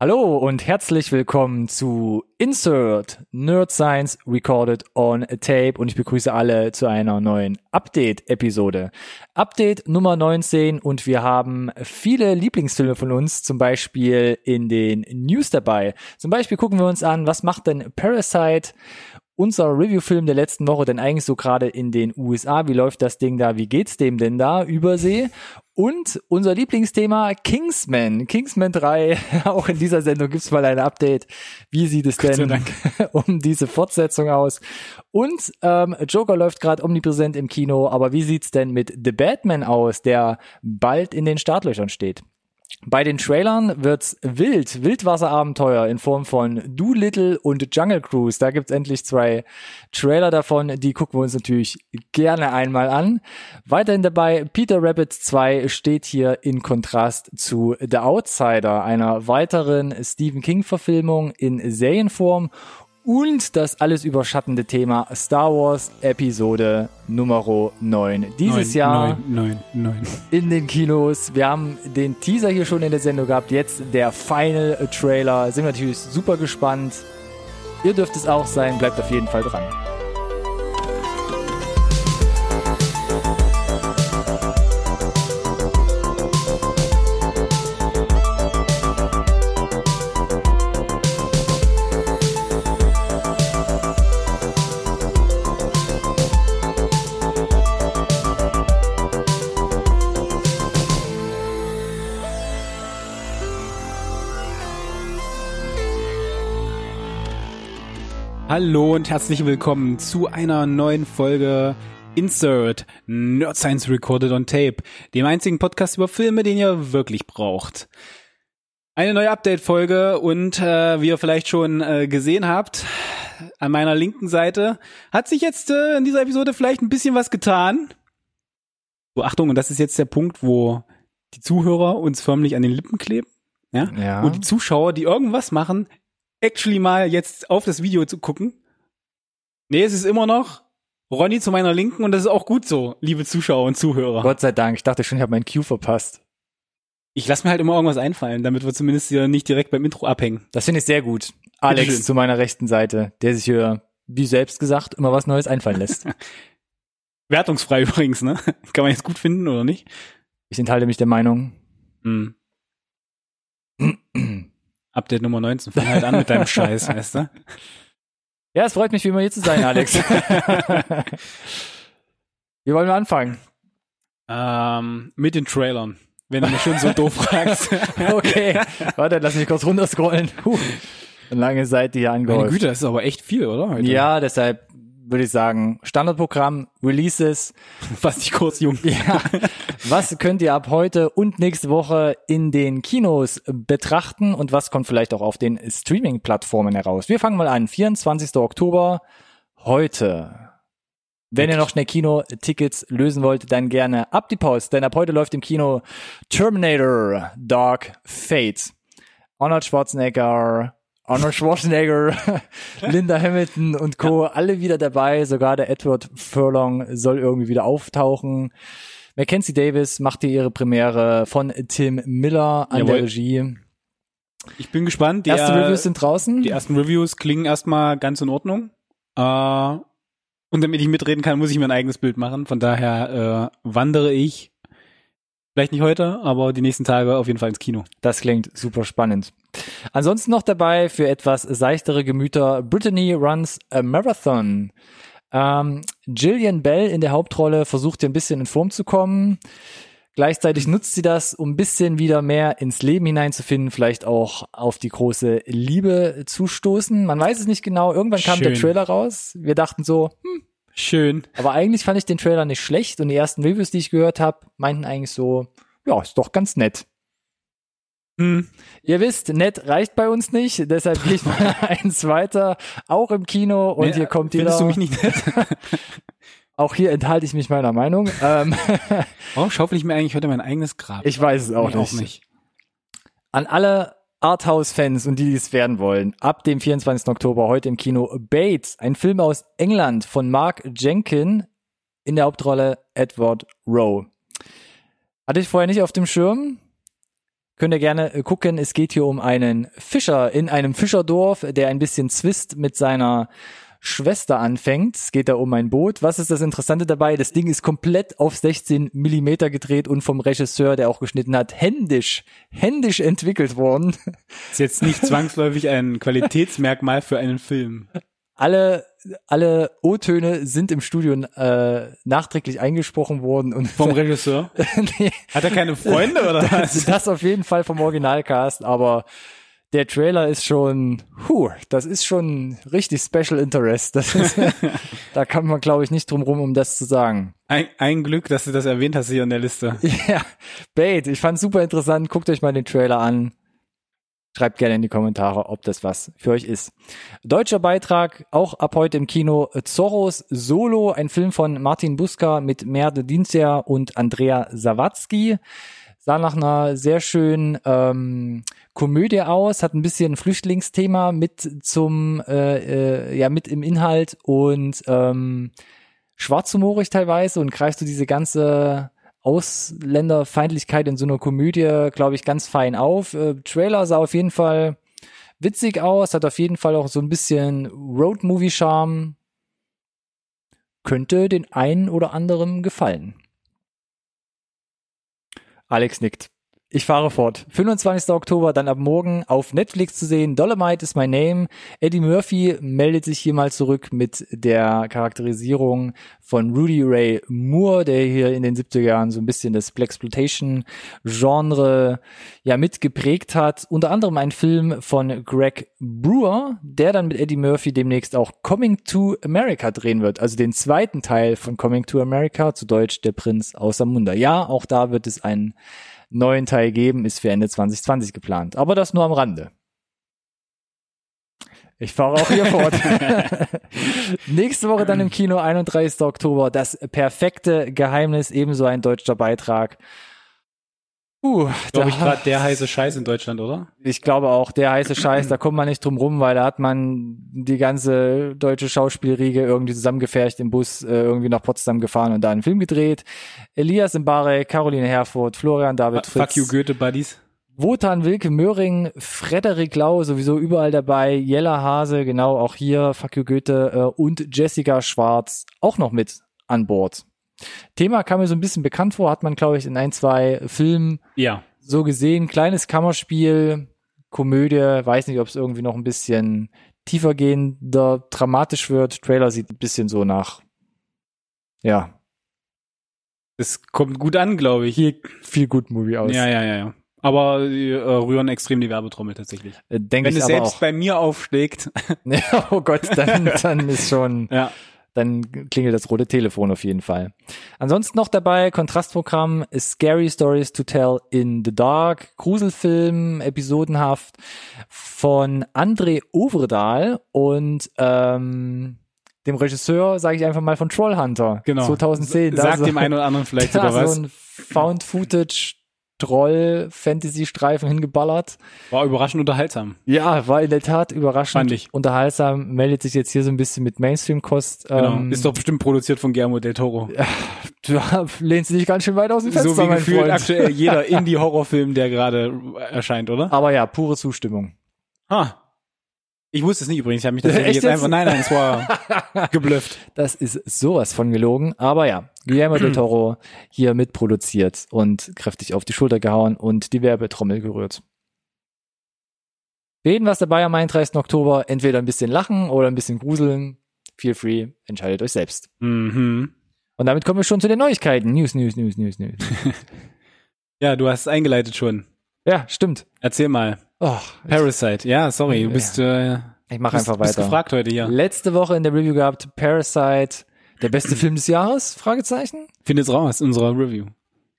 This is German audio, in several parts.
Hallo und herzlich willkommen zu Insert Nerd Science Recorded on Tape und ich begrüße alle zu einer neuen Update-Episode. Update Nummer 19 und wir haben viele Lieblingsfilme von uns, zum Beispiel in den News dabei. Zum Beispiel gucken wir uns an, was macht denn Parasite unser Reviewfilm der letzten Woche denn eigentlich so gerade in den USA? Wie läuft das Ding da? Wie geht's dem denn da übersee? Und unser Lieblingsthema Kingsman. Kingsman 3. Auch in dieser Sendung gibt's mal ein Update. Wie sieht es denn um diese Fortsetzung aus? Und ähm, Joker läuft gerade omnipräsent im Kino, aber wie sieht's denn mit The Batman aus, der bald in den Startlöchern steht? Bei den Trailern wird's wild, Wildwasserabenteuer in Form von Doolittle und Jungle Cruise. Da gibt's endlich zwei Trailer davon, die gucken wir uns natürlich gerne einmal an. Weiterhin dabei Peter Rabbit 2 steht hier in Kontrast zu The Outsider, einer weiteren Stephen King Verfilmung in Serienform und das alles überschattende Thema Star Wars Episode Nummer 9. Dieses 9, Jahr 9, 9, 9. in den Kinos. Wir haben den Teaser hier schon in der Sendung gehabt. Jetzt der Final Trailer. Sind wir natürlich super gespannt. Ihr dürft es auch sein. Bleibt auf jeden Fall dran. Hallo und herzlich willkommen zu einer neuen Folge Insert Nerd Science Recorded on Tape, dem einzigen Podcast über Filme, den ihr wirklich braucht. Eine neue Update-Folge und äh, wie ihr vielleicht schon äh, gesehen habt, an meiner linken Seite hat sich jetzt äh, in dieser Episode vielleicht ein bisschen was getan. So, Achtung, und das ist jetzt der Punkt, wo die Zuhörer uns förmlich an den Lippen kleben. Ja? Ja. Und die Zuschauer, die irgendwas machen, actually mal jetzt auf das Video zu gucken. Nee, es ist immer noch Ronny zu meiner Linken und das ist auch gut so, liebe Zuschauer und Zuhörer. Gott sei Dank. Ich dachte schon, ich habe meinen Cue verpasst. Ich lasse mir halt immer irgendwas einfallen, damit wir zumindest hier nicht direkt beim Intro abhängen. Das finde ich sehr gut. Alex zu meiner rechten Seite, der sich hier, wie selbst gesagt, immer was Neues einfallen lässt. Wertungsfrei übrigens, ne? Kann man jetzt gut finden oder nicht? Ich enthalte mich der Meinung. Hm. Update Nummer 19. Fang halt an mit deinem Scheiß, weißt du? Ja, es freut mich, wie immer hier zu sein, Alex. Wie wollen wir anfangen? Ähm, mit den Trailern. Wenn du mich schon so doof fragst. Okay, warte, lass mich kurz runterscrollen. Puh, lange Seite hier Meine angehäuft. Güte, das ist aber echt viel, oder? Heute? Ja, deshalb würde ich sagen, Standardprogramm, Releases. Fass dich kurz, Jung. Ja, was könnt ihr ab heute und nächste Woche in den Kinos betrachten und was kommt vielleicht auch auf den Streaming-Plattformen heraus? Wir fangen mal an. 24. Oktober, heute. Wenn ihr noch schnell Kino-Tickets lösen wollt, dann gerne ab die Post, denn ab heute läuft im Kino Terminator Dark Fate. Arnold Schwarzenegger, Arnold Schwarzenegger, Linda Hamilton und Co. alle wieder dabei. Sogar der Edward Furlong soll irgendwie wieder auftauchen. Mackenzie Davis macht hier ihre Premiere von Tim Miller an Jawohl. der Regie. Ich bin gespannt. Die, Erste äh, Reviews sind draußen. Die ersten Reviews klingen erstmal ganz in Ordnung. Äh, und damit ich mitreden kann, muss ich mir ein eigenes Bild machen. Von daher äh, wandere ich, vielleicht nicht heute, aber die nächsten Tage auf jeden Fall ins Kino. Das klingt super spannend. Ansonsten noch dabei für etwas seichtere Gemüter Brittany Runs a Marathon. Ähm, Gillian Bell in der Hauptrolle versucht hier ein bisschen in Form zu kommen. Gleichzeitig nutzt sie das, um ein bisschen wieder mehr ins Leben hineinzufinden, vielleicht auch auf die große Liebe zu stoßen. Man weiß es nicht genau. Irgendwann kam der Schön. Trailer raus. Wir dachten so, hm, Schön. aber eigentlich fand ich den Trailer nicht schlecht und die ersten Reviews, die ich gehört habe, meinten eigentlich so, ja, ist doch ganz nett. Hm. Ihr wisst, nett reicht bei uns nicht, deshalb gehe ich mal eins weiter, auch im Kino und Nee, hier kommt jeder. Findest du mich nicht nett? Auch hier enthalte ich mich meiner Meinung. Ähm, Warum schaufel ich mir eigentlich heute mein eigenes Grab? ich weiß es auch nicht. auch nicht. An alle Arthouse-Fans und die, die es werden wollen, ab dem 24. Oktober heute im Kino Bates, ein Film aus England von Mark Jenkin in der Hauptrolle Edward Rowe. Hatte ich vorher nicht auf dem Schirm. Könnt ihr gerne äh, gucken. Es geht hier um einen Fischer in einem Fischerdorf, der ein bisschen Zwist mit seiner Schwester anfängt. Es geht da um ein Boot. Was ist das Interessante dabei? Das Ding ist komplett auf 16 Millimeter gedreht und vom Regisseur, der auch geschnitten hat, händisch, händisch entwickelt worden. Ist jetzt nicht zwangsläufig ein Qualitätsmerkmal für einen Film. Alle, alle O-Töne sind im Studio äh, nachträglich eingesprochen worden und Vom Regisseur? nee, Hat er keine Freunde oder was? das auf jeden Fall vom Originalcast, aber der Trailer ist schon, huh, das ist schon richtig Special Interest. Das ist, da kann man, glaube ich, nicht drum rum, um das zu sagen. Ein, ein Glück, dass du das erwähnt hast hier in der Liste. Ja, Bait, ich fand's super interessant. Guckt euch mal den Trailer an. Schreibt gerne in die Kommentare, ob das was für euch ist. Deutscher Beitrag, auch ab heute im Kino, Zorros Solo, ein Film von Martin Buska mit Merde Dienstjahr und Andrea Sawatzki. Sah nach einer sehr schönen ähm, Komödie aus, hat ein bisschen Flüchtlingsthema mit zum, äh, äh, ja, mit im Inhalt und ähm, schwarzhumorig teilweise und greifst du diese ganze Ausländerfeindlichkeit in so einer Komödie, glaube ich, ganz fein auf. Äh, Trailer sah auf jeden Fall witzig aus, hat auf jeden Fall auch so ein bisschen Road-Movie-Charme. Könnte den einen oder anderen gefallen. Alex nickt. Ich fahre fort. 25. Oktober, dann ab morgen auf Netflix zu sehen. Dolomite is my name. Eddie Murphy meldet sich hier mal zurück mit der Charakterisierung von Rudy Ray Moore, der hier in den 70er Jahren so ein bisschen das Blaxploitation-Genre ja mitgeprägt hat. Unter anderem ein Film von Greg Brewer, der dann mit Eddie Murphy demnächst auch Coming to America drehen wird. Also den zweiten Teil von Coming to America, zu Deutsch Der Prinz aus Samunda. Ja, auch da wird es einen neuen Teil geben, ist für Ende 2020 geplant. Aber das nur am Rande. Ich fahre auch hier fort. Nächste Woche dann im Kino, 31. Oktober, das perfekte Geheimnis, ebenso ein deutscher Beitrag. Uh, Glaube ich gerade der heiße Scheiß in Deutschland, oder? ich glaube auch, der heiße Scheiß, da kommt man nicht drum rum, weil da hat man die ganze deutsche Schauspielriege irgendwie zusammengefercht im Bus äh, irgendwie nach Potsdam gefahren und da einen Film gedreht. Elias Mbarek, Caroline Herfurth, Florian David Fritz. Fuck you Goethe Buddies. Wotan Wilke Möhring, Frederik Lau, sowieso überall dabei, Jella Hase, genau, auch hier, Fuck you Goethe, äh, und Jessica Schwarz auch noch mit an Bord. Thema kam mir so ein bisschen bekannt vor, hat man, glaube ich, in ein, zwei Filmen Ja. so gesehen. Kleines Kammerspiel, Komödie, weiß nicht, ob es irgendwie noch ein bisschen tiefergehender, dramatisch wird. Trailer sieht ein bisschen so nach, ja, Es kommt gut an, glaube ich. hier viel gut Movie aus. Ja, ja, ja, ja. Aber äh, rühren extrem die Werbetrommel tatsächlich. Äh, Wenn es selbst auch. bei mir aufschlägt. Oh Gott, dann, dann ist schon, ja. Dann klingelt das rote Telefon auf jeden Fall. Ansonsten noch dabei Kontrastprogramm Scary Stories to Tell in the Dark, Gruselfilm, episodenhaft von André Overdahl und ähm, dem Regisseur, sage ich einfach mal, von Trollhunter Genau. 2010. Da Sagt so- dem einen oder anderen vielleicht da sogar was. so ein Found-Footage Troll-Fantasy-Streifen hingeballert. War überraschend unterhaltsam. Ja, war in der Tat überraschend Fand ich. unterhaltsam, meldet sich jetzt hier so ein bisschen mit Mainstream-Kost. Genau. Ähm, Ist doch bestimmt produziert von Guillermo del Toro. du lehnst dich ganz schön weit aus dem Fenster, so wie gefühlt Freund. aktuell jeder Indie-Horrorfilm, der gerade erscheint, oder? Aber ja, pure Zustimmung. Ah. Ich wusste es nicht übrigens. Ich habe mich tatsächlich Echt jetzt einfach, nein, nein, es war geblufft. Das ist sowas von gelogen. Aber ja, Guillermo del Toro hier mitproduziert und kräftig auf die Schulter gehauen und die Werbetrommel gerührt. Jeden was dabei am 31. Oktober. Entweder ein bisschen lachen oder ein bisschen gruseln. Feel free, entscheidet euch selbst. Mhm. Und damit kommen wir schon zu den Neuigkeiten. News, News, News, News, News. Ja, du hast es eingeleitet schon. ja, stimmt. Erzähl mal. Oh, Parasite. Ja, sorry, du bist, äh, ich mache bist, einfach bist weiter. gefragt heute hier. Letzte Woche in der Review gehabt, Parasite, der beste Film des Jahres? Fragezeichen. Findet's raus, in unserer Review.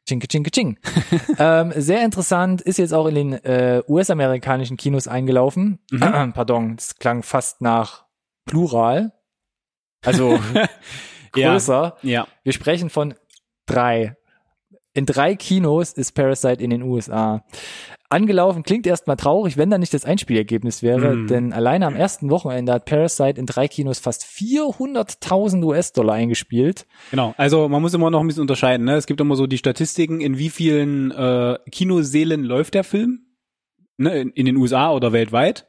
Chinke, chinke, ching. ähm, sehr interessant, ist jetzt auch in den äh, US-amerikanischen Kinos eingelaufen. Mhm. Pardon, das klang fast nach Plural. Also Ja. größer. Ja. Wir sprechen von drei. In drei Kinos ist Parasite in den USA Angelaufen klingt erstmal traurig, wenn da nicht das Einspielergebnis wäre, Mhm. denn alleine am ersten Wochenende hat Parasite in drei Kinos fast 400.000 US-Dollar eingespielt. Genau, also man muss immer noch ein bisschen unterscheiden. Ne? Es gibt immer so die Statistiken, in wie vielen äh, Kinoseelen läuft der Film, ne? in, in den USA oder weltweit.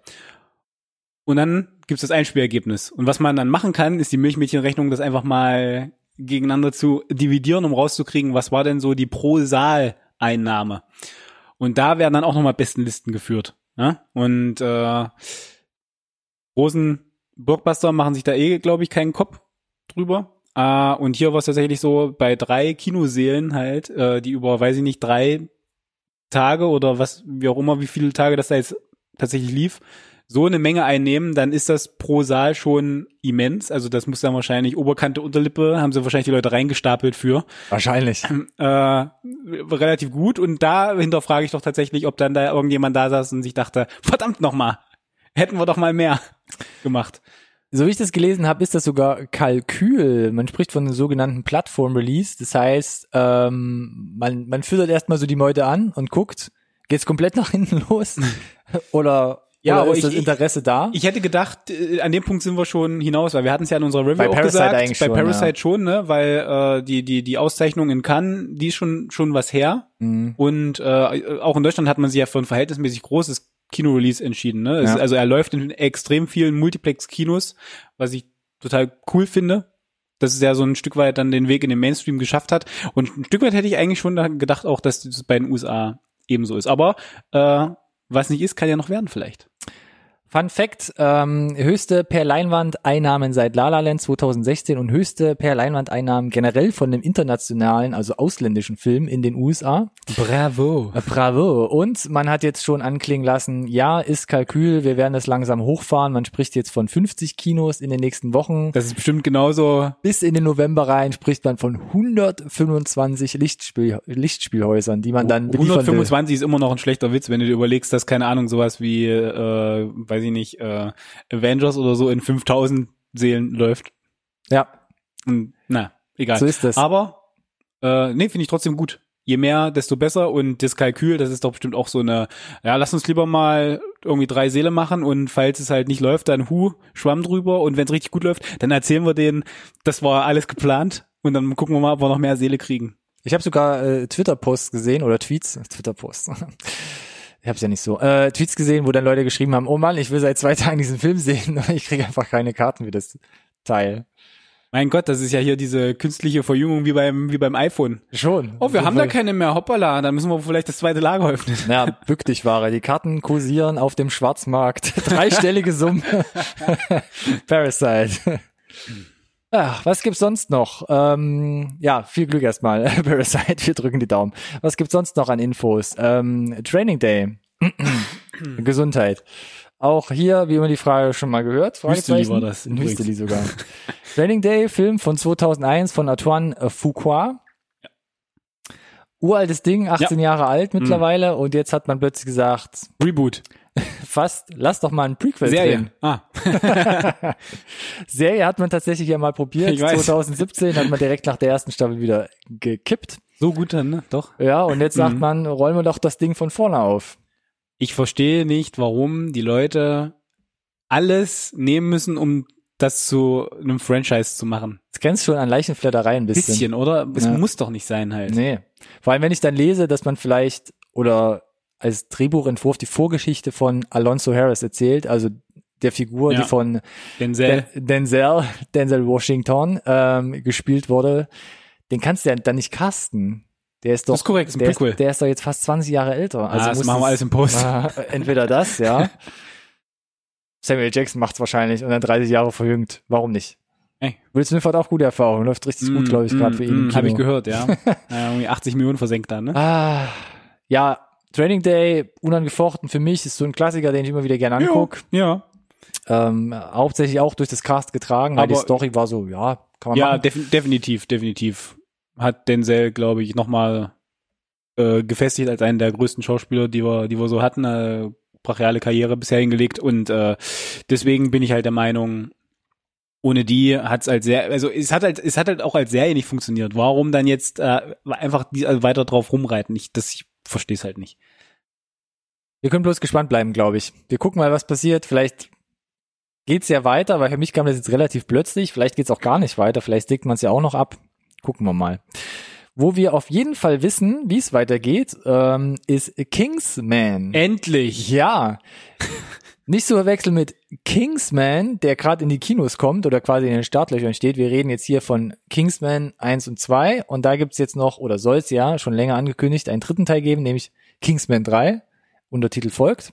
Und dann gibt's das Einspielergebnis. Und was man dann machen kann, ist die Milchmädchenrechnung, das einfach mal gegeneinander zu dividieren, um rauszukriegen, was war denn so die Pro-Saal-Einnahme. Und da werden dann auch nochmal Bestenlisten geführt. Ja? Und äh, großen Blockbuster machen sich da eh, glaube ich, keinen Kopf drüber. Äh, und hier war es tatsächlich so, bei drei Kinoseelen halt, äh, die über, weiß ich nicht, drei Tage oder was, wie auch immer, wie viele Tage das da jetzt tatsächlich lief, so eine Menge einnehmen, dann ist das pro Saal schon immens. Also das muss dann wahrscheinlich Oberkante, Unterlippe, haben sie wahrscheinlich die Leute reingestapelt für. Wahrscheinlich. Äh, relativ gut. Und da hinterfrage ich doch tatsächlich, ob dann da irgendjemand da saß und sich dachte, verdammt nochmal, hätten wir doch mal mehr gemacht. So wie ich das gelesen habe, ist das sogar Kalkül. Man spricht von einem sogenannten Plattform-Release. Das heißt, ähm, man, man füttert erstmal so die Meute an und guckt, geht's komplett nach hinten los? oder, Ja, oder aber ist ich- das Interesse da? Ich hätte gedacht, äh, an dem Punkt sind wir schon hinaus, weil wir hatten es ja in unserer Review Bei auch Parasite gesagt, eigentlich bei schon, Parasite ja. schon, ne, weil äh, die die die Auszeichnung in Cannes, die ist schon schon was her Mhm. und äh, auch in Deutschland hat man sich ja für ein verhältnismäßig großes Kino-Release entschieden, ne? Ja. also er läuft in extrem vielen Multiplex-Kinos, was ich total cool finde. Dass es ja so ein Stück weit dann den Weg in den Mainstream geschafft hat. Und ein Stück weit hätte ich eigentlich schon da gedacht auch, dass das bei den USA ebenso ist. Aber äh, was nicht ist, kann ja noch werden vielleicht. Fun Fact, ähm, höchste per Leinwand Einnahmen seit La La Land 2016 und höchste per Leinwand Einnahmen generell von dem internationalen, also ausländischen Film in den USA. Bravo. Äh, Bravo. Und man hat jetzt schon anklingen lassen, ja, ist Kalkül, wir werden das langsam hochfahren. Man spricht jetzt von 50 Kinos in den nächsten Wochen. Das ist bestimmt genauso. Bis in den November rein spricht man von 125 Lichtspiel, Lichtspielhäusern, die man dann beliefern will. 125 ist immer noch ein schlechter Witz, wenn du dir überlegst, dass keine Ahnung sowas wie, äh, weiß ich nicht, äh, Avengers oder so in 5000 Seelen läuft. Ja, Und, na, egal. so ist das. Aber äh, nee, finde ich trotzdem gut. Je mehr, desto besser. Und das Kalkül, das ist doch bestimmt auch so eine, ja, lass uns lieber mal irgendwie drei Seele machen und falls es halt nicht läuft, dann hu, Schwamm drüber und wenn es richtig gut läuft, dann erzählen wir denen, das war alles geplant und dann gucken wir mal, ob wir noch mehr Seele kriegen. Ich habe sogar äh, Twitter-Posts gesehen oder Tweets, Twitter-Posts. Ich hab's ja nicht so. Äh, Tweets gesehen, wo dann Leute geschrieben haben, oh Mann, ich will seit zwei Tagen diesen Film sehen, aber ich kriege einfach keine Karten für das Teil. Mein Gott, das ist ja hier diese künstliche Verjüngung wie beim, wie beim iPhone. Schon. Oh, wir haben da keine mehr, hoppala, dann müssen wir vielleicht das zweite Lager öffnen. Ja, bück dich, Ware. Die Karten kursieren auf dem Schwarzmarkt. Dreistellige Summe. Parasite. Ach, was gibt's sonst noch? Ähm, ja, viel Glück erstmal. Parasite, wir drücken die Daumen. Was gibt's sonst noch an Infos? Ähm, Training Day. Gesundheit. Auch hier, wie immer die Frage schon mal gehört. Hüsteli war das. Hüsteli sogar. Training Day, Film von 2001 von Antoine Fuqua. Uraltes Ding, 18 Jahre alt Mhm. mittlerweile und jetzt hat man plötzlich gesagt, Reboot. fast, lass doch mal ein Prequel Serie. drehen. Ah, Serie hat man tatsächlich ja mal probiert. Ich weiß. 2017 hat man direkt nach der ersten Staffel wieder gekippt. so gut dann, ne? Doch. Ja, und jetzt sagt Mhm. man, rollen wir doch das Ding von vorne auf. Ich verstehe nicht, warum die Leute alles nehmen müssen, um das zu einem Franchise zu machen. Das grenzt schon an Leichenflatterei ein bisschen. Bisschen, oder? Es Ja. muss doch nicht sein halt. Nee. Vor allem, wenn ich dann lese, dass man vielleicht oder als Drehbuchentwurf die Vorgeschichte von Alonso Harris erzählt, also der Figur, Ja. die von Denzel. Den- Denzel, Denzel Washington ähm, gespielt wurde, den kannst du ja dann nicht casten. Der ist doch, Das ist korrekt, ist der, ist, der ist doch jetzt fast 20 Jahre älter. Also ah, das machen wir es- alles im Post. Ah, entweder das, ja. Samuel Jackson macht's wahrscheinlich und dann 30 Jahre verjüngt. Warum nicht? Ey. Will Smith hat auch gute Erfahrung, läuft richtig gut, glaube ich, gerade für ihn. im Mm, Habe ich gehört, ja. ja. Irgendwie 80 Millionen versenkt da, ne? Ah, ja, Training Day, unangefochten für mich, ist so ein Klassiker, den ich immer wieder gerne angucke. Ja. Ähm, hauptsächlich auch durch das Cast getragen, weil Aber- die Story war so, ja, kann man Ja, defi definitiv, definitiv. Hat Denzel, glaube ich, nochmal äh, gefestigt als einen der größten Schauspieler, die wir, die wir so hatten. Äh, brachiale Karriere bisher hingelegt und äh, deswegen bin ich halt der Meinung, ohne die hat's halt sehr, also es hat halt, es hat halt auch als Serie nicht funktioniert. Warum dann jetzt äh, einfach die, also weiter drauf rumreiten? Ich, das, ich verstehe es halt nicht. Wir können bloß gespannt bleiben, glaube ich. Wir gucken mal, was passiert. Vielleicht geht's ja weiter, weil für mich kam das jetzt relativ plötzlich. Vielleicht geht's auch gar nicht weiter. Vielleicht legt man es ja auch noch ab. Gucken wir mal. Wo wir auf jeden Fall wissen, wie es weitergeht, ähm, ist Kingsman. Endlich! Ja. Nicht zu verwechseln mit Kingsman, der gerade in die Kinos kommt oder quasi in den Startlöchern steht. Wir reden jetzt hier von Kingsman 1 und 2 und da gibt's jetzt noch, oder soll es ja schon länger angekündigt, einen dritten Teil geben, nämlich Kingsman 3. Untertitel folgt.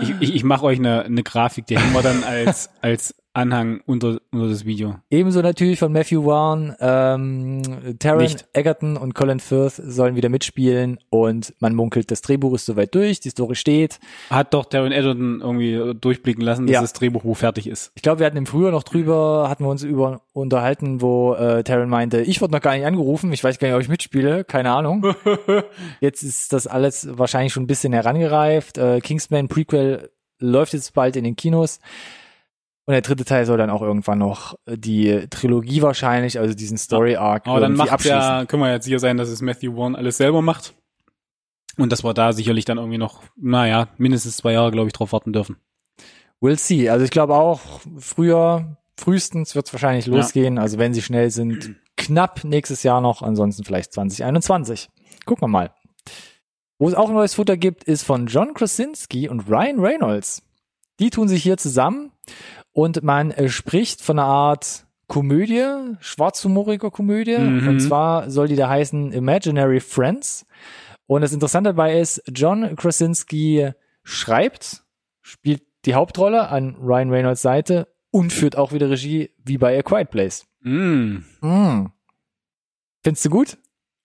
Ich, ich, ich mache euch eine, eine Grafik, die hängen wir dann als, als Anhang unter, unter das Video. Ebenso natürlich von Matthew Vaughn, ähm, Taron Nicht. Egerton und Colin Firth sollen wieder mitspielen und man munkelt, das Drehbuch ist soweit durch, die Story steht. Hat doch Darren Edgerton irgendwie durchblicken lassen, dass Ja. das Drehbuch wo fertig ist. Ich glaube, wir hatten im Frühjahr noch drüber, hatten wir uns über unterhalten, wo äh, Taron meinte, ich wurde noch gar nicht angerufen, ich weiß gar nicht, ob ich mitspiele, keine Ahnung. Jetzt ist das alles wahrscheinlich schon ein bisschen herangereift. Äh, Kingsman Prequel läuft jetzt bald in den Kinos. Und der dritte Teil soll dann auch irgendwann noch äh, die Trilogie wahrscheinlich, also diesen Story Arc Aber dann macht ja, können wir jetzt sicher sein, dass es Matthew Vaughn alles selber macht. Und dass wir da sicherlich dann irgendwie noch, naja, mindestens zwei Jahre, glaube ich, drauf warten dürfen. We'll see. Also ich glaube auch, früher, frühestens wird es wahrscheinlich Ja. losgehen. Also wenn sie schnell sind, knapp nächstes Jahr noch, ansonsten vielleicht 2021. Gucken wir mal. Wo es auch neues Futter gibt, ist von John Krasinski und Ryan Reynolds. Die tun sich hier zusammen und man äh, spricht von einer Art Komödie, schwarzhumorige Komödie. Mhm. Und zwar soll die da heißen Imaginary Friends. Und das Interessante dabei ist, John Krasinski schreibt, spielt die Hauptrolle an Ryan Reynolds Seite und führt auch wieder Regie wie bei A Quiet Place. Mm. Mm. Findest du gut?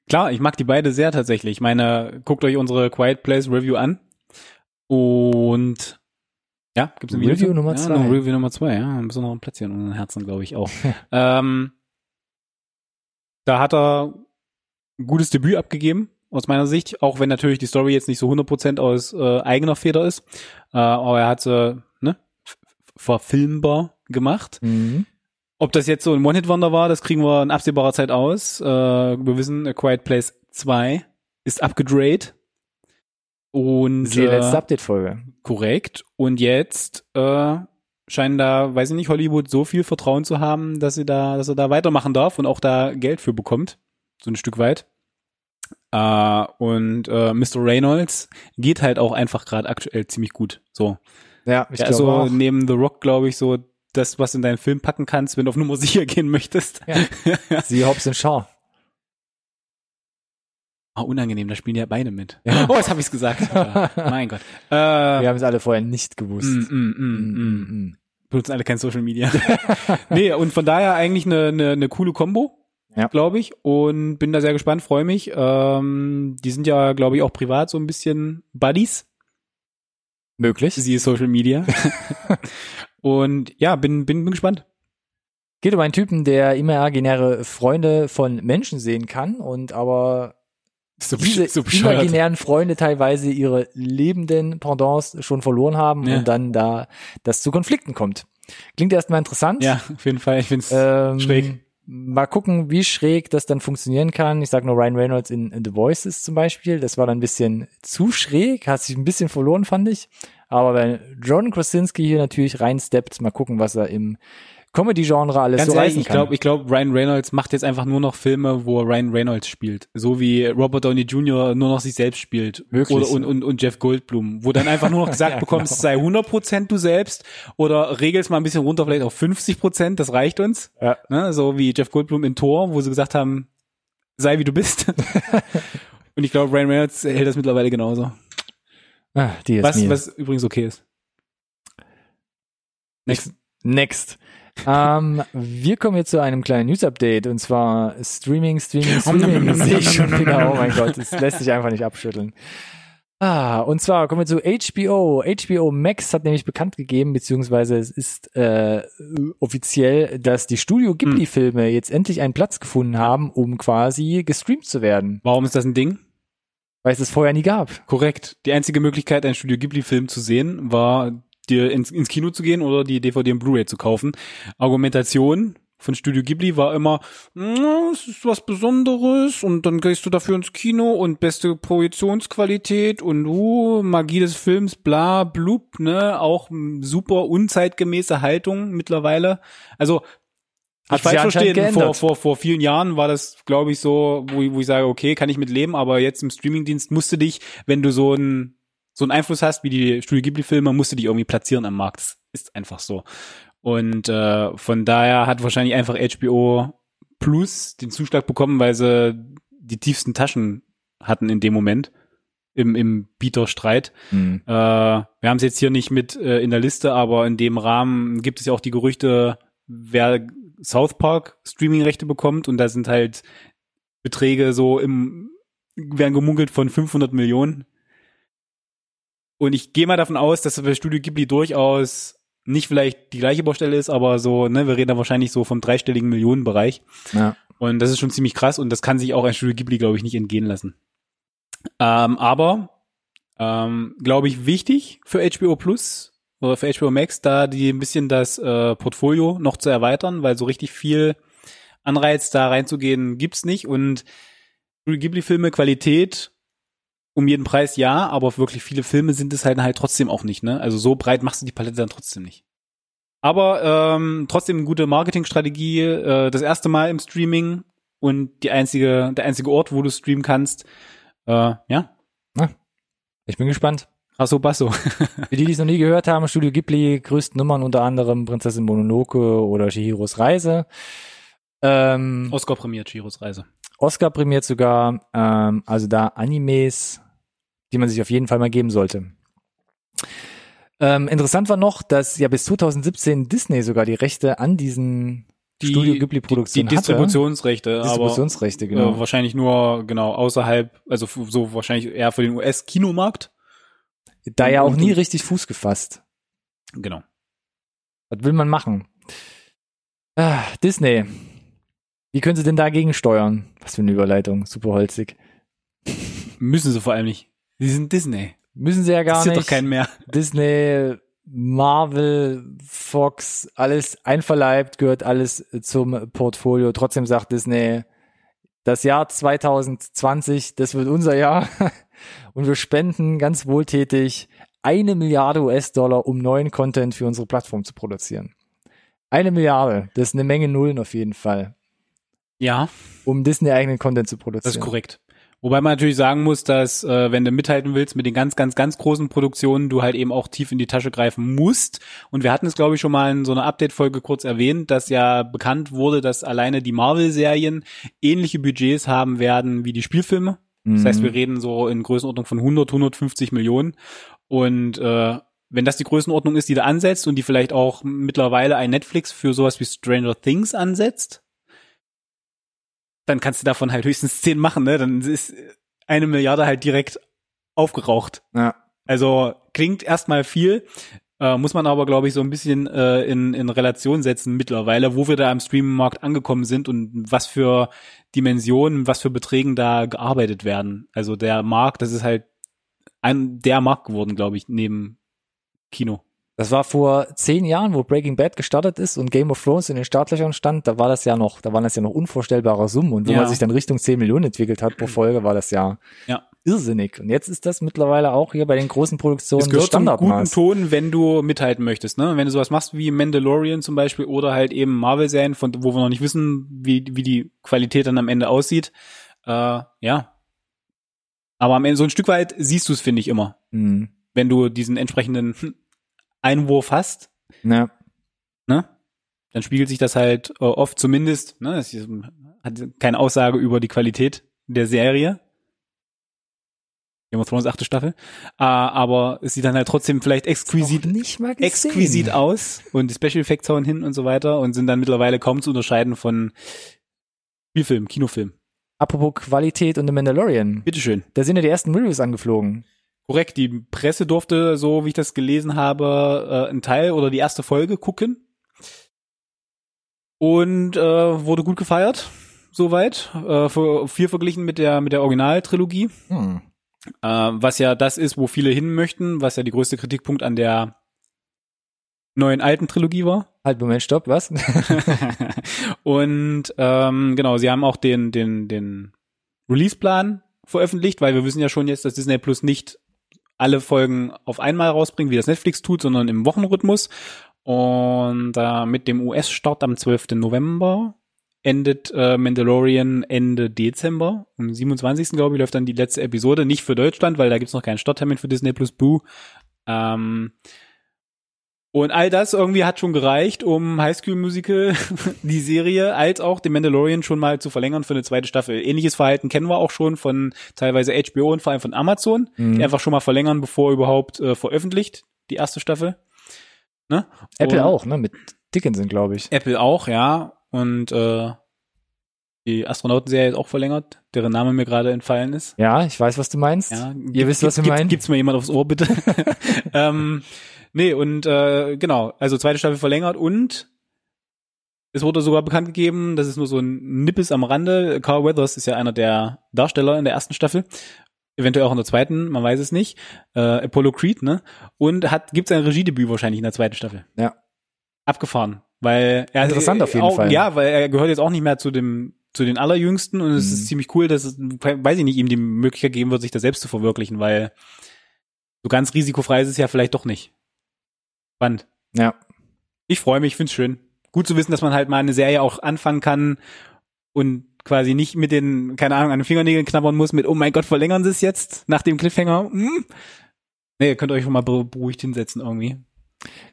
Klar, ich mag die beide sehr tatsächlich. Ich meine, guckt euch unsere Quiet Place Review an. Und ja, gibt's ein Video? Review? Nummer ja, zwei. noch Review Nummer zwei, ja. Ein besonderer Platz hier in unseren Herzen, glaube ich auch. ähm, da hat er ein gutes Debüt abgegeben, aus meiner Sicht, auch wenn natürlich die Story jetzt nicht so 100% aus äh, eigener Feder ist. Äh, aber er hat sie ne, verfilmbar gemacht. Mhm. Ob das jetzt so ein One-Hit-Wonder war, das kriegen wir in absehbarer Zeit aus. Äh, wir wissen, A Quiet Place 2 ist abgedreht. Und die letzte äh, Update-Folge. korrekt. Und jetzt äh, scheinen da, weiß ich nicht, Hollywood so viel Vertrauen zu haben, dass sie da, dass er da weitermachen darf und auch da Geld für bekommt. So ein Stück weit. Äh, und äh, Mr. Reynolds geht halt auch einfach gerade aktuell ziemlich gut. So. Ja, ich ja, also auch. neben The Rock, glaube ich, so das, was du in deinen Film packen kannst, wenn du auf Nummer sicher gehen möchtest. Ja. Sie Hobbs und Shaw. Ah, unangenehm, da spielen ja beide mit. Ja. Oh, jetzt habe ich's gesagt. Mein Gott. Äh, Wir haben es alle vorher nicht gewusst. mm, mm, mm, Mm, mm. mm, mm. Benutzen alle kein Social Media. nee, und von daher eigentlich eine, eine, eine coole Combo, Ja. glaube ich. Und bin da sehr gespannt, freue mich. Ähm, die sind ja, glaube ich, auch privat so ein bisschen Buddies. Möglich. Sie ist Social Media. und ja, bin, bin, bin gespannt. Geht um einen Typen, der imaginäre Freunde von Menschen sehen kann und aber So, diese so imaginären Freunde teilweise ihre lebenden Pendants schon verloren haben Ja. und dann da das zu Konflikten kommt. Klingt erstmal interessant. Ja, auf jeden Fall. Ich find's Ähm, schräg. Mal gucken, wie schräg das dann funktionieren kann. Ich sag nur Ryan Reynolds in, in The Voices zum Beispiel. Das war dann ein bisschen zu schräg, hat sich ein bisschen verloren, fand ich. Aber wenn John Krasinski hier natürlich reinsteppt, mal gucken, was er im Comedy-Genre alles Ganz so ehrlich, ich glaube, ich glaube, Ryan Reynolds macht jetzt einfach nur noch Filme, wo Ryan Reynolds spielt. So wie Robert Downey Jr. nur noch sich selbst spielt. Wirklich Oder, und, und, und Jeff Goldblum. Wo dann einfach nur noch gesagt Ja, bekommst, genau. sei 100% du selbst oder regelst mal ein bisschen runter, vielleicht auf 50%, das reicht uns. Ja. Ne? So wie Jeff Goldblum in Tor, wo sie gesagt haben, sei wie du bist. und ich glaube, Ryan Reynolds hält das mittlerweile genauso. ah, die ist Was, mir. was übrigens okay ist. Next. Next. Ähm, wir kommen jetzt zu einem kleinen News-Update und zwar Streaming, Streaming, Streaming. Das sehe ich schon wieder. Oh mein Gott, das lässt sich einfach nicht abschütteln. Ah, und zwar kommen wir zu HBO. HBO Max hat nämlich bekannt gegeben, beziehungsweise es ist äh, offiziell, dass die Studio Ghibli-Filme jetzt endlich einen Platz gefunden haben, um quasi gestreamt zu werden, Warum ist das ein Ding? weil es es vorher nie gab. Korrekt. Die einzige Möglichkeit, einen Studio Ghibli-Film zu sehen, war dir ins, ins Kino zu gehen oder die DVD und Blu-ray zu kaufen. Argumentation von Studio Ghibli war immer, "Na, es ist was Besonderes und dann gehst du dafür ins Kino und beste Projektionsqualität und uh, Magie des Films, bla, blub, ne, auch super unzeitgemäße Haltung mittlerweile. Also Hat sich anscheinend verstehen, vor, geändert. vor, vor vielen Jahren war das, glaube ich, so, wo, ich- wo ich sage, okay, kann ich mit leben, aber jetzt im Streamingdienst musst du dich, wenn du so einen so einen Einfluss hast wie die Studio Ghibli-Filme, musst du dich irgendwie platzieren am Markt. Das ist einfach so. Und äh, von daher hat wahrscheinlich einfach HBO Plus den Zuschlag bekommen, weil sie die tiefsten Taschen hatten in dem Moment im, im Bieterstreit. Hm. Äh, wir haben es jetzt hier nicht mit äh, in der Liste, aber in dem Rahmen gibt es ja auch die Gerüchte, wer South Park Streaming-Rechte bekommt und da sind halt Beträge so im, werden gemunkelt von 500 Millionen. Und ich gehe mal davon aus, dass bei Studio Ghibli durchaus nicht vielleicht die gleiche Baustelle ist, aber so, ne, wir reden da wahrscheinlich so vom dreistelligen Millionenbereich. Ja. Und das ist schon ziemlich krass und das kann sich auch ein Studio Ghibli, glaube ich, nicht entgehen lassen. Ähm, aber, ähm, glaube ich, wichtig für HBO Plus oder für HBO Max, da die ein bisschen das äh, Portfolio noch zu erweitern, weil so richtig viel Anreiz da reinzugehen gibt's nicht und Studio Ghibli Filme Qualität um jeden Preis ja, aber wirklich viele Filme sind es halt halt trotzdem auch nicht, ne? Also so breit machst du die Palette dann trotzdem nicht. Aber ähm, trotzdem eine gute Marketingstrategie, äh, das erste Mal im Streaming und die einzige, der einzige Ort, wo du streamen kannst. Äh, ja, Ich bin gespannt. Rasso Basso. Für die, die es noch nie gehört haben, Studio Ghibli, größten Nummern unter anderem Prinzessin Mononoke oder Chihiros Reise. Ähm, Oscar prämiert Chiros Reise. Oscar prämiert sogar, ähm, also da Animes, die man sich auf jeden Fall mal geben sollte. Ähm, interessant war noch, dass ja bis 2017 Disney sogar die Rechte an diesen Studio Ghibli Die, die Produktionen hatte. Distributionsrechte, Distributionsrechte, aber genau. äh, wahrscheinlich nur genau außerhalb, also so wahrscheinlich eher für den US-Kinomarkt. da ja auch nie richtig Fuß gefasst. Genau. Was will man machen? Ah, Disney. Wie können sie denn dagegen steuern? Was für eine Überleitung. Super holzig. Müssen sie vor allem nicht. Sie sind Disney. Müssen sie ja gar Interessiert nicht. doch keinen mehr. Disney, Marvel, Fox, alles einverleibt, gehört alles zum Portfolio. Trotzdem sagt Disney, das Jahr 2020, das wird unser Jahr. Und wir spenden ganz wohltätig eine Milliarde US-Dollar, um neuen Content für unsere Plattform zu produzieren. Eine Milliarde, das ist eine Menge Nullen auf jeden Fall, Ja, um Disney eigenen Content zu produzieren. das ist korrekt. Wobei man natürlich sagen muss, dass äh, wenn du mithalten willst mit den ganz, ganz, ganz großen Produktionen, du halt eben auch tief in die Tasche greifen musst. Und wir hatten es, glaube ich, schon mal in so einer Update-Folge kurz erwähnt, dass ja bekannt wurde, dass alleine die Marvel-Serien ähnliche Budgets haben werden wie die Spielfilme. Das heißt, Mhm. wir reden so in Größenordnung von 100, 150 Millionen. Und äh, wenn das die Größenordnung ist, die da ansetzt und die vielleicht auch mittlerweile ein Netflix für sowas wie Stranger Things ansetzt, dann kannst du davon halt höchstens zehn machen, ne? Dann ist eine Milliarde halt direkt aufgeraucht. Ja. Also klingt erstmal viel, äh, muss man aber, glaube ich, so ein bisschen äh, in, in Relation setzen mittlerweile, wo wir da im Streaming-Markt angekommen sind und was für Dimensionen, was für Beträgen da gearbeitet werden. Also der Markt, das ist halt ein der Markt geworden, glaube ich, neben Kino. Das war vor zehn Jahren, wo Breaking Bad gestartet ist und Game of Thrones in den Startlöchern stand. Da war das ja noch, da waren das ja noch unvorstellbare Summen. Und wenn Ja. man sich dann Richtung 10 Millionen entwickelt hat pro Folge, war das ja, Ja. irrsinnig. Und jetzt ist das mittlerweile auch hier bei den großen Produktionen Es das gehört zum guten. Ton, wenn du mithalten möchtest, ne? Wenn du sowas machst wie Mandalorian zum Beispiel oder halt eben Marvel-Serien, von wo wir noch nicht wissen, wie, wie die Qualität dann am Ende aussieht. Äh, ja. Aber am Ende so ein Stück weit siehst du es, finde ich, immer. Hm. Wenn du diesen entsprechenden hm, Einwurf hast, Ja. ne? Dann spiegelt sich das halt äh, oft zumindest, ne? Das ist, hat keine Aussage über die Qualität der Serie. Game of Thrones achte Staffel. Äh, aber es sieht dann halt trotzdem vielleicht exquisit exquisit aus und die Special Effects hauen hin und so weiter und sind dann mittlerweile kaum zu unterscheiden von Spielfilm, Kinofilm. Apropos Qualität und The Mandalorian. Bitteschön. Da sind ja die ersten Reviews angeflogen. Korrekt, die Presse durfte, so wie ich das gelesen habe, äh, einen Teil oder die erste Folge gucken. Und äh, wurde gut gefeiert, soweit. Äh, für, viel verglichen mit der, mit der Originaltrilogie. Hm. äh, was ja das ist, wo viele hin möchten, was ja die größte Kritikpunkt an der neuen alten Trilogie war. Halt, Moment, stopp, was? und ähm, genau, sie haben auch den, den, den Release-Plan veröffentlicht, weil wir wissen ja schon jetzt, dass Disney Plus nicht alle Folgen auf einmal rausbringt, wie das Netflix tut, sondern im Wochenrhythmus. Und äh, mit dem US-Start am 12. November endet äh, Mandalorian Ende Dezember. Am 27. glaube ich läuft dann die letzte Episode. Nicht für Deutschland, weil da gibt's noch keinen Starttermin für Disney Plus Boo. Ähm, und all das irgendwie hat schon gereicht, um High School Musical, die Serie, als auch den Mandalorian schon mal zu verlängern für eine zweite Staffel. Ähnliches Verhalten kennen wir auch schon von teilweise HBO und vor allem von Amazon, mhm. die einfach schon mal verlängern, bevor überhaupt äh, veröffentlicht, die erste Staffel. Ne? Apple und auch, ne? Mit Dickinson, glaube ich. Apple auch, ja. Und äh, die Astronautenserie ist auch verlängert, deren Name mir gerade entfallen ist. Ja, ich weiß, was du meinst. Ja, Ihr wisst, was du meinst. Gibt's mir jemand aufs Ohr, bitte? ähm, Nee, und äh, genau, also zweite Staffel verlängert und es wurde sogar bekannt gegeben, das ist nur so ein Nippes am Rande. Carl Weathers ist ja einer der Darsteller in der ersten Staffel. Eventuell auch in der zweiten, man weiß es nicht. Äh, Apollo Creed, ne? Und hat gibt sein Regiedebüt wahrscheinlich in der zweiten Staffel. Ja. Abgefahren. Weil er Interessant auf jeden auch, Fall. Ja, weil er gehört jetzt auch nicht mehr zu dem zu den allerjüngsten und es mhm. ist ziemlich cool, dass es, weiß ich nicht, ihm die Möglichkeit geben wird, sich da selbst zu verwirklichen, weil so ganz risikofrei ist es ja vielleicht doch nicht. Spannend. Ja. Ich freue mich, finde es schön. Gut zu wissen, dass man halt mal eine Serie auch anfangen kann und quasi nicht mit den, keine Ahnung, an den Fingernägeln knabbern muss mit, oh mein Gott, verlängern sie es jetzt nach dem Cliffhanger? Hm? Nee, ihr könnt euch schon mal beruhigt hinsetzen irgendwie.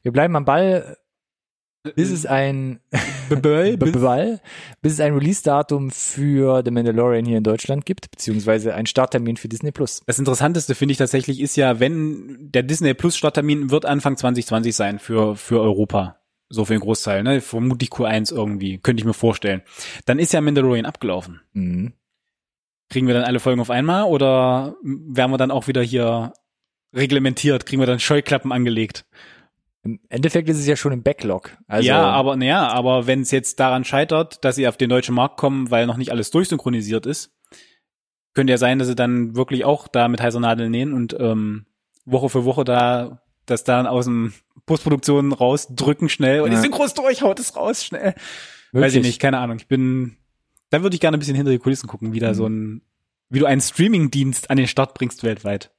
Wir bleiben am Ball bis es ein bis es ein Release-Datum für The Mandalorian hier in Deutschland gibt, beziehungsweise ein Starttermin für Disney Plus. Das Interessanteste finde ich tatsächlich ist ja, wenn der Disney Plus Starttermin wird Anfang 2020 sein für für Europa. So für den Großteil, ne? Vermutlich Q1 irgendwie, könnte ich mir vorstellen. Dann ist ja Mandalorian abgelaufen. Mhm. Kriegen wir dann alle Folgen auf einmal oder werden wir dann auch wieder hier reglementiert? Kriegen wir dann Scheuklappen angelegt? Im Endeffekt ist es ja schon im Backlog. Also ja, aber naja, aber wenn es jetzt daran scheitert, dass sie auf den deutschen Markt kommen, weil noch nicht alles durchsynchronisiert ist, könnte ja sein, dass sie dann wirklich auch da mit heißer Nadel nähen und ähm, Woche für Woche da das dann aus dem Postproduktion rausdrücken schnell und ja. die Synchros durch, haut es raus schnell. Wirklich? Weiß ich nicht, keine Ahnung. Ich bin, da würde ich gerne ein bisschen hinter die Kulissen gucken, wie da mhm. so ein, wie du einen Streaming-Dienst an den Start bringst weltweit.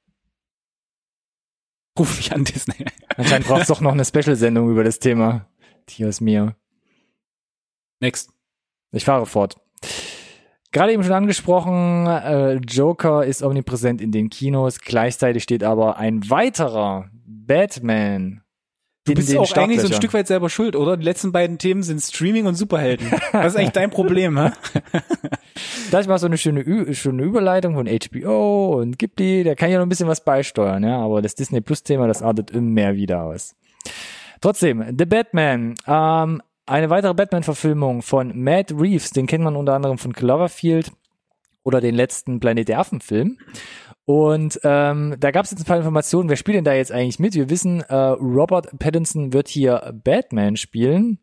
Ruf mich an, Disney. Anscheinend braucht es doch noch eine Special-Sendung über das Thema. Tios mir. Next. Ich fahre fort. Gerade eben schon angesprochen, äh, Joker ist omnipräsent in den Kinos. Gleichzeitig steht aber ein weiterer Batman Du bist auch eigentlich so ein Stück weit selber schuld, oder? Die letzten beiden Themen sind Streaming und Superhelden. Was ist eigentlich dein Problem, hä? Das war so eine schöne, Ü schöne Überleitung von HBO und Ghibli. Da kann ich ja noch ein bisschen was beisteuern, ja. Aber das Disney Plus Thema, das artet immer mehr wieder aus. Trotzdem, The Batman. Ähm, eine weitere Batman-Verfilmung von Matt Reeves. Den kennt man unter anderem von Cloverfield oder den letzten Planet der Affen-Film. Und ähm, da gab es jetzt ein paar Informationen, wer spielt denn da jetzt eigentlich mit? Wir wissen, äh, Robert Pattinson wird hier Batman spielen.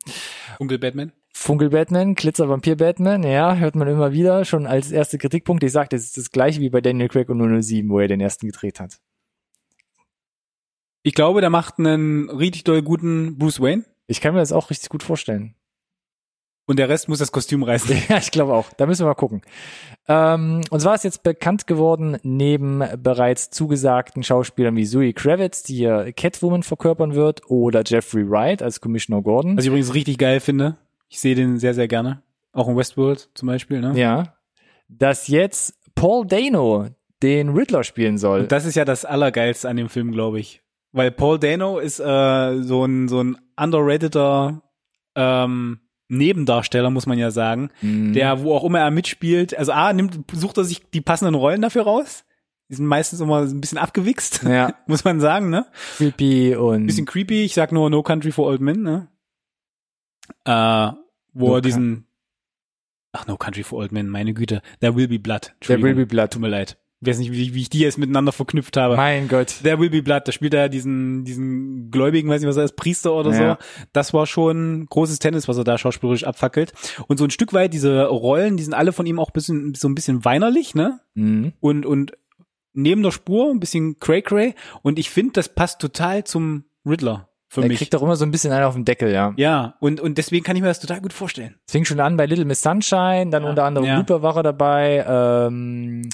Funkel Batman? Funkel Batman, Glitzer Vampir Batman, ja, hört man immer wieder, schon als erste Kritikpunkt. Ich sagte, es ist das gleiche wie bei Daniel Craig und 007, wo er den ersten gedreht hat. Ich glaube, der macht einen richtig doll guten Bruce Wayne. Ich kann mir das auch richtig gut vorstellen. Und der Rest muss das Kostüm reißen. Ja, ich glaube auch. Da müssen wir mal gucken. Ähm, und zwar ist jetzt bekannt geworden, neben bereits zugesagten Schauspielern wie Zoe Kravitz, die hier Catwoman verkörpern wird, oder Jeffrey Wright als Commissioner Gordon. Was ich übrigens richtig geil finde. Ich sehe den sehr, sehr gerne. Auch in Westworld zum Beispiel, ne? Ja. Dass jetzt Paul Dano den Riddler spielen soll. Und das ist ja das Allergeilste an dem Film, glaube ich. Weil Paul Dano ist äh, so ein so ein underrateder ähm, Nebendarsteller, muss man ja sagen, mhm. der, wo auch immer er mitspielt, also A, nimmt, sucht er sich die passenden Rollen dafür raus. Die sind meistens immer ein bisschen abgewichst, ja. muss man sagen, ne? Creepy und. Bisschen creepy, ich sag nur No Country for Old Men, ne? Äh, wo no er diesen, ach, No Country for Old Men, meine Güte, There Will Be Blood. There Will Be Blood. Tut mir leid ich weiß nicht, wie, wie ich die jetzt miteinander verknüpft habe. Mein Gott. Der Will Be Blood, da spielt er diesen, diesen Gläubigen, weiß nicht, was er ist, Priester oder ja. so. Das war schon großes Tennis, was er da schauspielerisch abfackelt. Und so ein Stück weit diese Rollen, die sind alle von ihm auch bisschen, so ein bisschen weinerlich, ne? Mhm. Und, und neben der Spur ein bisschen cray-cray. Und ich finde, das passt total zum Riddler für er mich. kriegt doch immer so ein bisschen einen auf den Deckel, ja. Ja, und, und deswegen kann ich mir das total gut vorstellen. Es fing schon an bei Little Miss Sunshine, dann Ja. unter anderem Ja. Looper war er dabei. Ähm,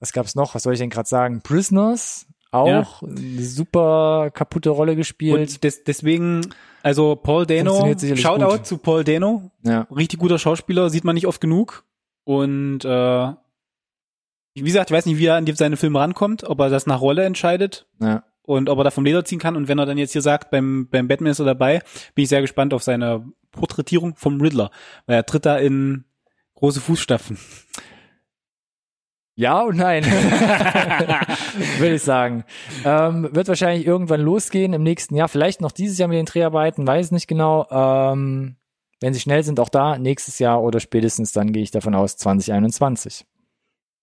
was gab's noch? Was soll ich denn gerade sagen? Prisoners auch eine super kaputte Rolle gespielt. Und des, deswegen, also Paul Dano, Shoutout gut. zu Paul Dano, ja, richtig guter Schauspieler, sieht man nicht oft genug. Und äh, wie gesagt, ich weiß nicht, wie er an seine Filme rankommt, ob er das nach Rolle entscheidet ja. und ob er da vom Leder ziehen kann. Und wenn er dann jetzt hier sagt, beim, beim Batman ist er dabei, bin ich sehr gespannt auf seine Porträtierung vom Riddler, weil er tritt da in große Fußstapfen. Ja und nein, würde ich sagen. Ähm, wird wahrscheinlich irgendwann losgehen im nächsten Jahr, vielleicht noch dieses Jahr mit den Dreharbeiten, weiß nicht genau. Ähm, wenn sie schnell sind, auch da nächstes Jahr oder spätestens dann gehe ich davon aus 2021.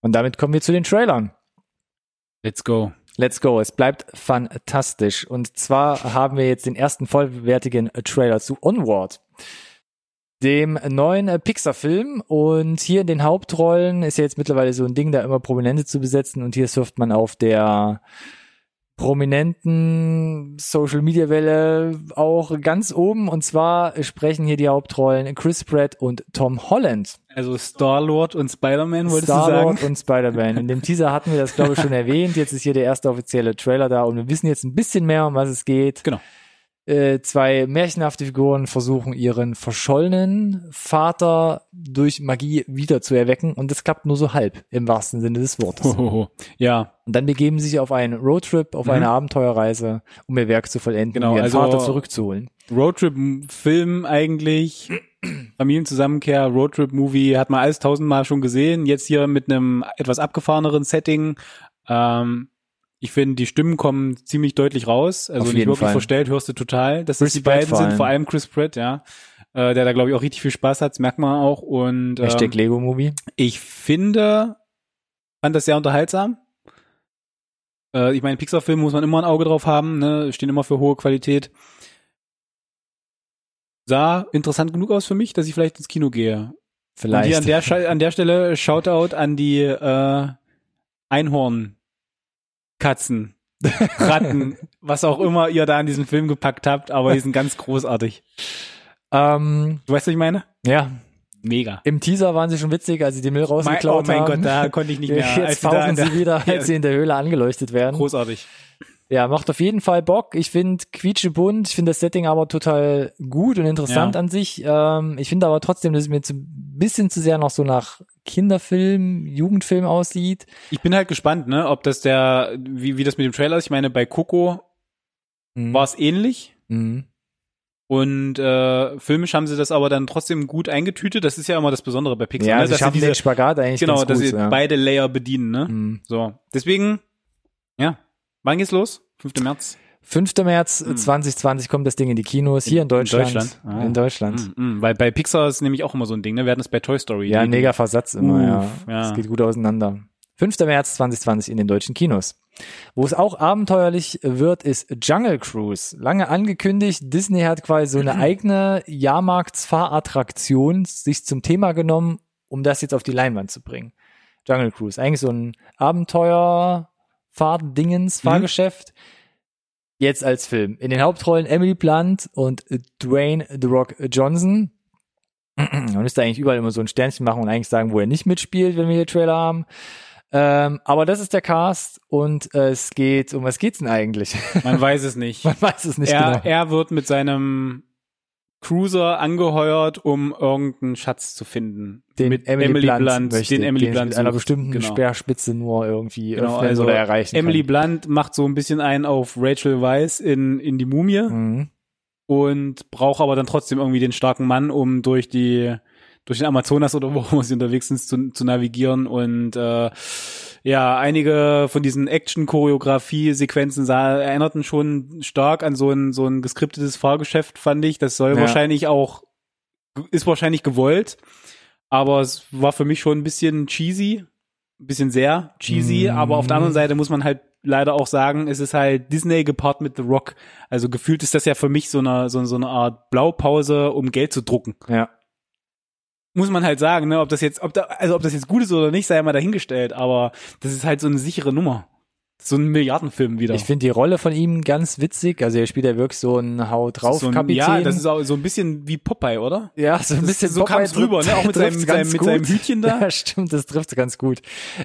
Und damit kommen wir zu den Trailern. Let's go. Let's go. Es bleibt fantastisch. Und zwar haben wir jetzt den ersten vollwertigen Trailer zu Onward, dem neuen äh, Pixar-Film. Und hier in den Hauptrollen ist ja jetzt mittlerweile so ein Ding, da immer Prominente zu besetzen. Und hier surft man auf der prominenten Social-Media-Welle auch ganz oben. Und zwar sprechen hier die Hauptrollen Chris Pratt und Tom Holland. Also Star-Lord und Spider-Man, wolltest du Star-Lord sagen? und Spider-Man. In dem Teaser hatten wir das, glaube ich, schon erwähnt. Jetzt ist hier der erste offizielle Trailer da und wir wissen jetzt ein bisschen mehr, um was es geht. Genau. Äh, zwei märchenhafte Figuren versuchen ihren verschollenen Vater durch Magie wieder zu erwecken und das klappt nur so halb, im wahrsten Sinne des Wortes. Hohoho. Ja, Und dann begeben sie sich auf einen Roadtrip, auf Mhm. eine Abenteuerreise, um ihr Werk zu vollenden, Genau, um ihren also- Vater zurückzuholen. Roadtrip-Film eigentlich, Familienzusammenkehr, Roadtrip-Movie, hat man alles tausendmal schon gesehen. Jetzt hier mit einem etwas abgefahreneren Setting. Ähm, ich finde, die Stimmen kommen ziemlich deutlich raus. Also nicht wirklich Fall. verstellt, hörst du total, dass es die beiden vor sind, allem. vor allem Chris Pratt, ja. Äh, der da, glaube ich, auch richtig viel Spaß hat, das merkt man auch. Und ähm, Hashtag Lego Movie. ich finde, fand das sehr unterhaltsam. Äh, ich meine, Pixar-Filme muss man immer ein Auge drauf haben, ne? stehen immer für hohe Qualität. Sah interessant genug aus für mich, dass ich vielleicht ins Kino gehe. Und hier an Vielleicht. der, an der Stelle Shoutout an die äh, Einhornkatzen, Ratten, was auch immer ihr da in diesen Film gepackt habt, aber die sind ganz großartig. ähm, Du weißt, was ich meine? ja, Mega. im Teaser waren sie schon witzig, als sie den Müll Mein, oh rausgeklaut mein haben. Gott, da konnte ich nicht mehr. Jetzt der- sie wieder, Ja, als sie in der Höhle angeleuchtet werden. Großartig. Ja, macht auf jeden Fall Bock. Ich finde quietschebunt, ich finde das Setting aber total gut und interessant Ja. an sich. Ähm, ich finde aber trotzdem, dass es mir zu, ein bisschen zu sehr noch so nach Kinderfilm, Jugendfilm aussieht. Ich bin halt gespannt, ne, ob das der, wie, wie das mit dem Trailer ist. Ich meine, bei Coco Mhm. war es ähnlich. Mhm. Und äh, filmisch haben sie das aber dann trotzdem gut eingetütet. Das ist ja immer das Besondere bei Pixar. Ja, ne? sie dass sie diese, den Spagat eigentlich genau, dass gut. sie ja. beide Layer bedienen. Ne? Mhm. So, deswegen, ja, wann geht's los? 5. März. 5. März Mhm. 2020 kommt das Ding in die Kinos, hier in In Deutschland. Deutschland? Ah. In Deutschland. Mm, mm, weil bei Pixar ist nämlich auch immer so ein Ding. Ne? Wir hatten das bei Toy Story. Ja, mega Versatz immer, Uff, ja. ja. Das geht gut auseinander. 5. März 2020 in den deutschen Kinos. Wo es auch abenteuerlich wird, ist Jungle Cruise. Lange angekündigt, Disney hat quasi so eine eigene Jahrmarktsfahrattraktion sich zum Thema genommen, um das jetzt auf die Leinwand zu bringen. Jungle Cruise, eigentlich so ein Abenteuerfahrt-Dingens, Fahrgeschäft. Jetzt als Film. In den Hauptrollen Emily Blunt und Dwayne The Rock Johnson. Man müsste eigentlich überall immer so ein Sternchen machen und eigentlich sagen, wo er nicht mitspielt, wenn wir hier Trailer haben. Ähm, aber das ist der Cast und äh, es geht, um was geht's denn eigentlich? Man weiß es nicht. Man weiß es nicht er, genau. er wird mit seinem Cruiser angeheuert, um irgendeinen Schatz zu finden. den mit Emily, Blunt, möchte, den Emily Blunt mit einer bestimmten genau. Speerspitze nur irgendwie Genau, öffnen also oder erreichen Emily kann. Blunt macht so ein bisschen einen auf Rachel Weisz in, in die Mumie Mhm. und braucht aber dann trotzdem irgendwie den starken Mann, um durch die durch den Amazonas oder wo sie unterwegs sind zu, zu navigieren und äh, ja, einige von diesen Action-Choreografie-Sequenzen erinnerten schon stark an so ein, so ein geskriptetes Fahrgeschäft, fand ich. Das soll Ja. wahrscheinlich auch, ist wahrscheinlich gewollt, aber es war für mich schon ein bisschen cheesy, ein bisschen sehr cheesy, Mhm. aber auf der anderen Seite muss man halt leider auch sagen, es ist halt Disney gepaart mit The Rock. Also gefühlt ist das ja für mich so eine, so, so eine Art Blaupause, um Geld zu drucken Ja. Muss man halt sagen, ne, ob das jetzt, ob da, also ob das jetzt gut ist oder nicht, sei mal dahingestellt, aber das ist halt so eine sichere Nummer. so ein Milliardenfilm wieder. Ich finde die Rolle von ihm ganz witzig. Also er spielt ja wirklich so ein Haut drauf so ein, Kapitän. Ja, das ist auch so ein bisschen wie Popeye, oder? Ja, so ein Das- bisschen so Popeye kam's rüber, ne? Auch mit seinem- seinem- mit seinem Hütchen da. Ja, stimmt, das trifft ganz gut.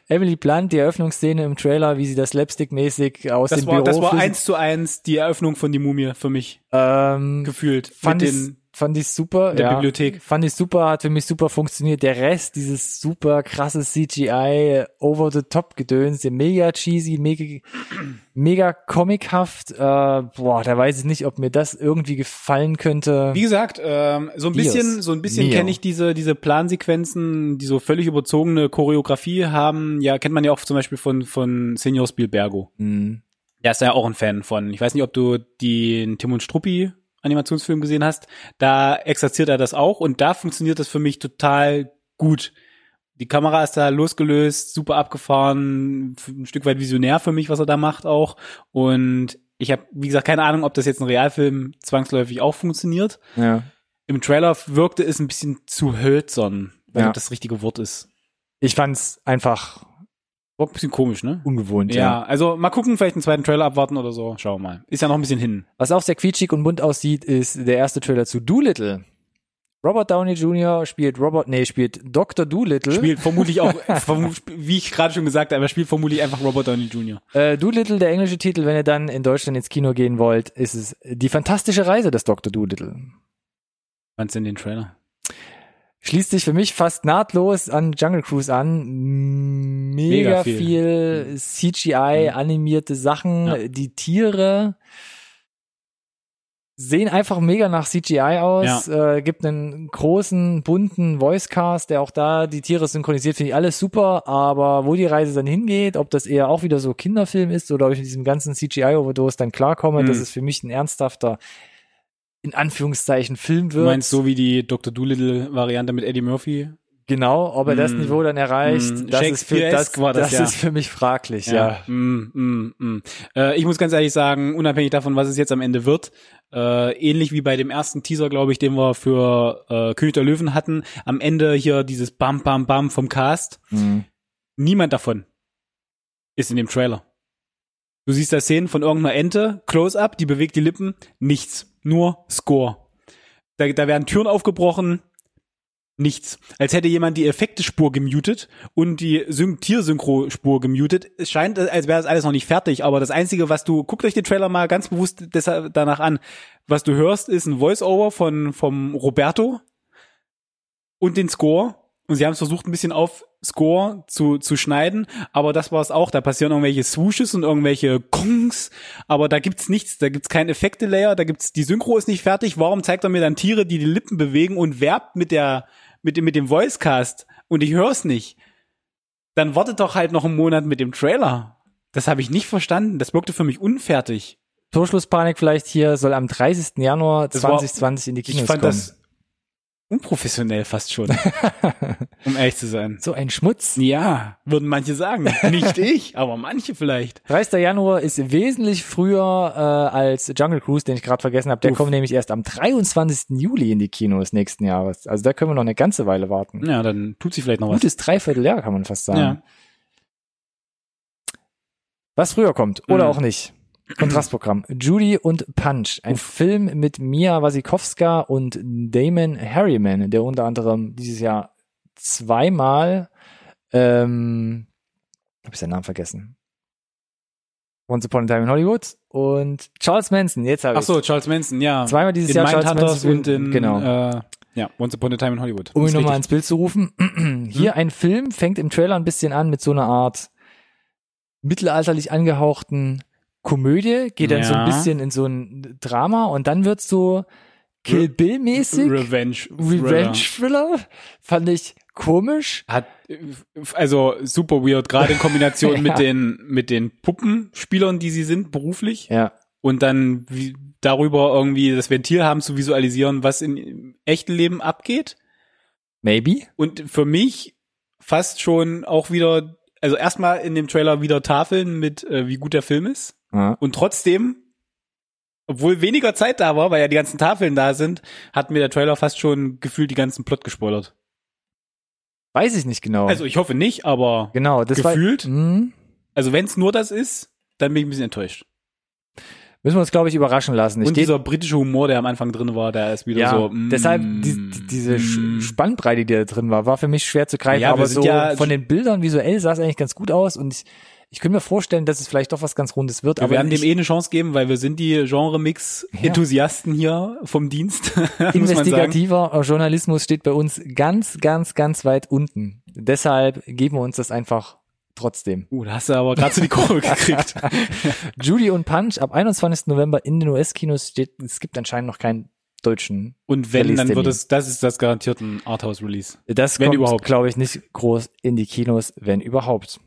Emily Blunt, die Eröffnungsszene im Trailer, wie sie das slapstick-mäßig aus Das dem war, Büro das war eins zu eins die Eröffnung von die Mumie für mich ähm, gefühlt. fand mit den, fand ich super. in der ja, Bibliothek. Fand ich super, hat für mich super funktioniert. Der Rest, dieses super krasse CGI, over the top Gedöns, der mega cheesy, mega, mega comichaft. Äh, boah, da weiß ich nicht, ob mir das irgendwie gefallen könnte. Wie gesagt, ähm, so ein Dios bisschen, so ein bisschen kenne ich diese diese Plansequenzen, die so völlig überzogene Choreografie haben. Ja, kennt man ja auch zum Beispiel von von Senior Spielbergo. Hm. Der ist ja auch ein Fan von. Ich weiß nicht, ob du den Tim und Struppi Animationsfilm gesehen hast. Da exerziert er das auch und da funktioniert das für mich total gut. Die Kamera ist da losgelöst, super abgefahren, ein Stück weit visionär für mich, was er da macht auch. Und ich habe, wie gesagt, keine Ahnung, ob das jetzt ein Realfilm zwangsläufig auch funktioniert. Ja. Im Trailer wirkte es ein bisschen zu hölzern, wenn Ja. das das richtige Wort ist. Ich fand's einfach War ein bisschen komisch, ne? ungewohnt, Ja, ja. also mal gucken, vielleicht einen zweiten Trailer abwarten oder so. Schauen wir mal. Ist ja noch ein bisschen hin. Was auch sehr quietschig und bunt aussieht, ist der erste Trailer zu Doolittle. Robert Downey Jr. spielt Robert, nee, spielt Dr. Doolittle. Spielt vermutlich auch, vermu- wie ich gerade schon gesagt habe, er spielt vermutlich einfach Robert Downey Jr. Äh, Doolittle, der englische Titel, wenn ihr dann in Deutschland ins Kino gehen wollt, ist es die fantastische Reise des Dr. Doolittle. Fandst du denn den Trailer? Schließt sich für mich fast nahtlos an Jungle Cruise an. Mega, Mega viel. viel. CGI, animierte Sachen, Ja. die Tiere sehen einfach mega nach CGI aus. Äh, gibt einen großen, bunten Voicecast, der auch da die Tiere synchronisiert, finde ich alles super. Aber wo die Reise dann hingeht, ob das eher auch wieder so Kinderfilm ist oder ob ich mit diesem ganzen CGI-Overdose dann klarkomme, Mhm. dass es für mich ein ernsthafter, in Anführungszeichen, Film Du wird. meinst so wie die Dr. Doolittle-Variante mit Eddie Murphy? Genau, ob er das Mm. Niveau dann erreicht, Mm, das ist für das, das, das ja. ist für mich fraglich, ja. Mm, mm, mm. Äh, ich muss ganz ehrlich sagen, unabhängig davon, was es jetzt am Ende wird, äh, ähnlich wie bei dem ersten Teaser, glaube ich, den wir für äh, König der Löwen hatten, am Ende hier dieses Bam, Bam, Bam vom Cast, Mhm. niemand davon ist in dem Trailer. Du siehst da Szenen von irgendeiner Ente, Close-up, die bewegt die Lippen, nichts, nur Score. Da, da werden Türen aufgebrochen, nichts. Als hätte jemand die Effekte-Spur gemutet und die Syn Tiersynchro-Spur gemutet. Es scheint, als wäre das alles noch nicht fertig, aber das Einzige, was du, guckt euch den Trailer mal ganz bewusst deshalb danach an, was du hörst, ist ein Voice-Over von, vom Roberto und den Score. Und sie haben es versucht, ein bisschen auf Score zu, zu schneiden, aber das war es auch. Da passieren irgendwelche Swooshes und irgendwelche Kongs, aber da gibt's nichts, da gibt's kein Effekte-Layer, da gibt's, die Synchro ist nicht fertig. Warum zeigt er mir dann Tiere, die die Lippen bewegen und werbt mit der, mit dem, mit dem Voicecast und ich hör's nicht? Dann wartet doch halt noch einen Monat mit dem Trailer. Das habe ich nicht verstanden. Das wirkte für mich unfertig. Torschlusspanik vielleicht hier soll am 30. Januar Das war- 2020 in die Kinos Ich fand kommen. das unprofessionell fast schon, um ehrlich zu sein. so ein Schmutz. Ja, würden manche sagen. Nicht ich, aber manche vielleicht. 30. Januar ist wesentlich früher äh, als Jungle Cruise, den ich gerade vergessen habe. Der Uff. kommt nämlich erst am 23. Juli in die Kinos nächsten Jahres. Also da können wir noch eine ganze Weile warten. Ja, dann tut sich vielleicht noch was. Gutes Dreivierteljahr, kann man fast sagen. Ja. Was früher kommt oder Mhm. auch nicht. Kontrastprogramm. Judy und Punch. Ein Film mit Mia Wasikowska und Damon Harriman, der unter anderem dieses Jahr zweimal, ähm, hab ich seinen Namen vergessen. Once Upon a Time in Hollywood und Charles Manson. Jetzt habe Ach ich so, Charles Manson, ja. zweimal dieses in Jahr Charles Manson und in, genau. äh, ja, Once Upon a Time in Hollywood. um ihn nochmal ins Bild zu rufen. Hier ein Film fängt im Trailer ein bisschen an mit so einer Art mittelalterlich angehauchten Komödie, geht dann so ein bisschen in so ein Drama und dann wird's so Kill Bill mäßig. Revenge. Revenge Thriller. Fand ich komisch. Hat, also super weird, gerade in Kombination Ja. mit den, mit den Puppenspielern, die sie sind, beruflich. Ja. Und dann wie, darüber irgendwie das Ventil haben zu visualisieren, was in echten Leben abgeht. Maybe. Und für mich fast schon auch wieder, also erstmal in dem Trailer wieder Tafeln mit, äh, wie gut der Film ist. Ja. Und trotzdem, obwohl weniger Zeit da war, weil ja die ganzen Tafeln da sind, hat mir der Trailer fast schon gefühlt die ganzen Plot gespoilert. Weiß ich nicht genau. Also ich hoffe nicht, aber genau, das gefühlt? War, hm, also wenn es nur das ist, dann bin ich ein bisschen enttäuscht. Müssen wir uns, glaube ich, überraschen lassen. Ich Und dieser britische Humor, der am Anfang drin war, der ist wieder ja, so. Mm, deshalb die, die, diese mm. Spannbreite, die da drin war, war für mich schwer zu greifen. Ja, aber so ja- von den Bildern visuell sah es eigentlich ganz gut aus und ich, ich könnte mir vorstellen, dass es vielleicht doch was ganz Rundes wird. Wir aber werden ich, dem eh eine Chance geben, weil wir sind die Genre-Mix-Enthusiasten hier vom Dienst, investigativer Journalismus steht bei uns ganz, ganz, ganz weit unten. Deshalb geben wir uns das einfach trotzdem. Uh, da hast du aber gerade so die Kurve gekriegt. Judy und Punch ab 21. November in den US-Kinos steht, es gibt anscheinend noch keinen deutschen. Und wenn, dann wird es, das ist das garantiert ein Arthouse-Release. Das Wenn kommt, glaube ich, nicht groß in die Kinos, wenn überhaupt.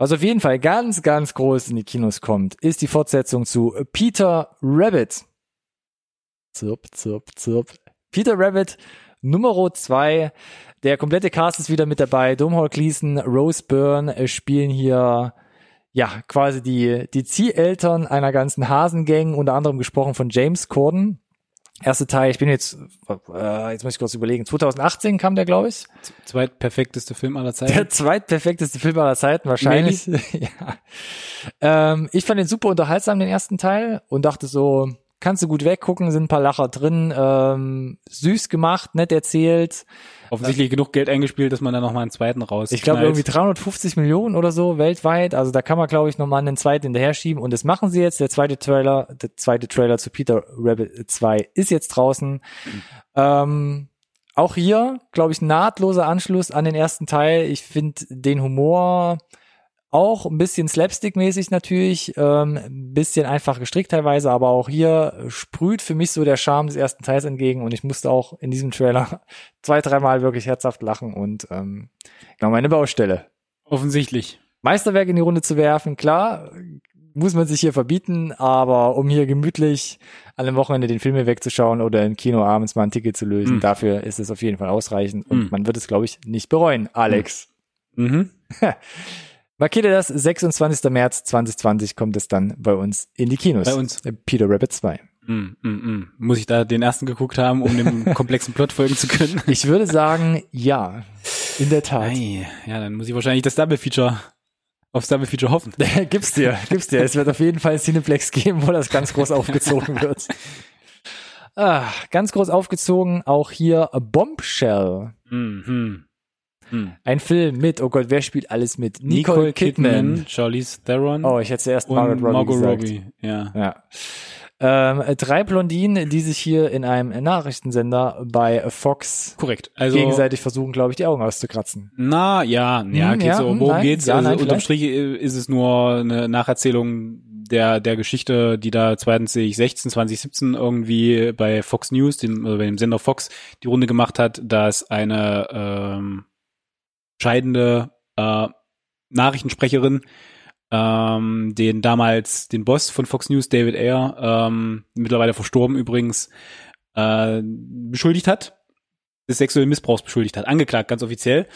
Was auf jeden Fall ganz, ganz groß in die Kinos kommt, ist die Fortsetzung zu Peter Rabbit. Zirp, zirp, zirp. Peter Rabbit Nummer zwei. Der komplette Cast ist wieder mit dabei. Domhnall Gleeson, Rose Byrne spielen hier ja quasi die die Zieheltern einer ganzen Hasengang, unter anderem gesprochen von James Corden. Erste Teil, ich bin jetzt, äh, jetzt muss ich kurz überlegen, 2018 kam der, glaube ich. Zweitperfekteste Film aller Zeiten. Der zweitperfekteste Film aller Zeiten, wahrscheinlich. ja. ähm, ich fand den super unterhaltsam, den ersten Teil, und dachte so, kannst du gut weggucken, sind ein paar Lacher drin, ähm, süß gemacht, nett erzählt. Offensichtlich genug Geld eingespielt, dass man dann nochmal einen zweiten raus. Ich glaube irgendwie 350 Millionen oder so weltweit. Also da kann man, glaube ich, nochmal einen zweiten hinterher schieben. Und das machen sie jetzt. Der zweite Trailer, der zweite Trailer zu Peter Rabbit 2 ist jetzt draußen. Ähm, auch hier, glaube ich, nahtloser Anschluss an den ersten Teil. Ich finde den Humor auch ein bisschen slapstick-mäßig natürlich, ähm, ein bisschen einfach gestrickt teilweise, aber auch hier sprüht für mich so der Charme des ersten Teils entgegen und ich musste auch in diesem Trailer zwei, dreimal wirklich herzhaft lachen und ähm, genau meine Baustelle. Offensichtlich. Meisterwerk in die Runde zu werfen, klar, muss man sich hier verbieten, aber um hier gemütlich an einem Wochenende den Film hier wegzuschauen oder im Kino abends mal ein Ticket zu lösen, Mm. dafür ist es auf jeden Fall ausreichend und Mm. man wird es, glaube ich, nicht bereuen. Alex. Mhm. Markiert ihr das, 26. März 2020 kommt es dann bei uns in die Kinos. Bei uns. Äh, Peter Rabbit 2. Mm, mm, mm. Muss ich da den ersten geguckt haben, um dem komplexen Plot folgen zu können? Ich würde sagen, ja, in der Tat. Ei, ja, dann muss ich wahrscheinlich das Double Feature aufs Double Feature hoffen. gib's dir, gib's dir. Es wird auf jeden Fall ein Cineplex geben, wo das ganz groß aufgezogen wird. Ah, ganz groß aufgezogen, auch hier Bombshell. Mhm. Mhm. Ein Film mit, oh Gott, wer spielt alles mit? Nicole Kidman, Charlize Theron Oh, ich hätte zuerst Margaret Robbie Margot gesagt. Robbie. Ja. Ja. Ähm, drei Blondinen, die sich hier in einem Nachrichtensender bei Fox Korrekt. Also gegenseitig versuchen, glaube ich, die Augen auszukratzen. Na, ja, ja, Hm, geht ja, so. hm, Worum nein, geht's? ja, also nein, unterm. Strich äh, ist es nur eine Nacherzählung der, der Geschichte, die da 2016, 2017 irgendwie bei Fox News, dem, äh, bei dem Sender Fox, die Runde gemacht hat, dass eine ähm, scheidende äh, Nachrichtensprecherin ähm, den damals den Boss von Fox News, David Ayer, ähm, mittlerweile verstorben übrigens, äh, beschuldigt hat, des sexuellen Missbrauchs beschuldigt hat, angeklagt, ganz offiziell.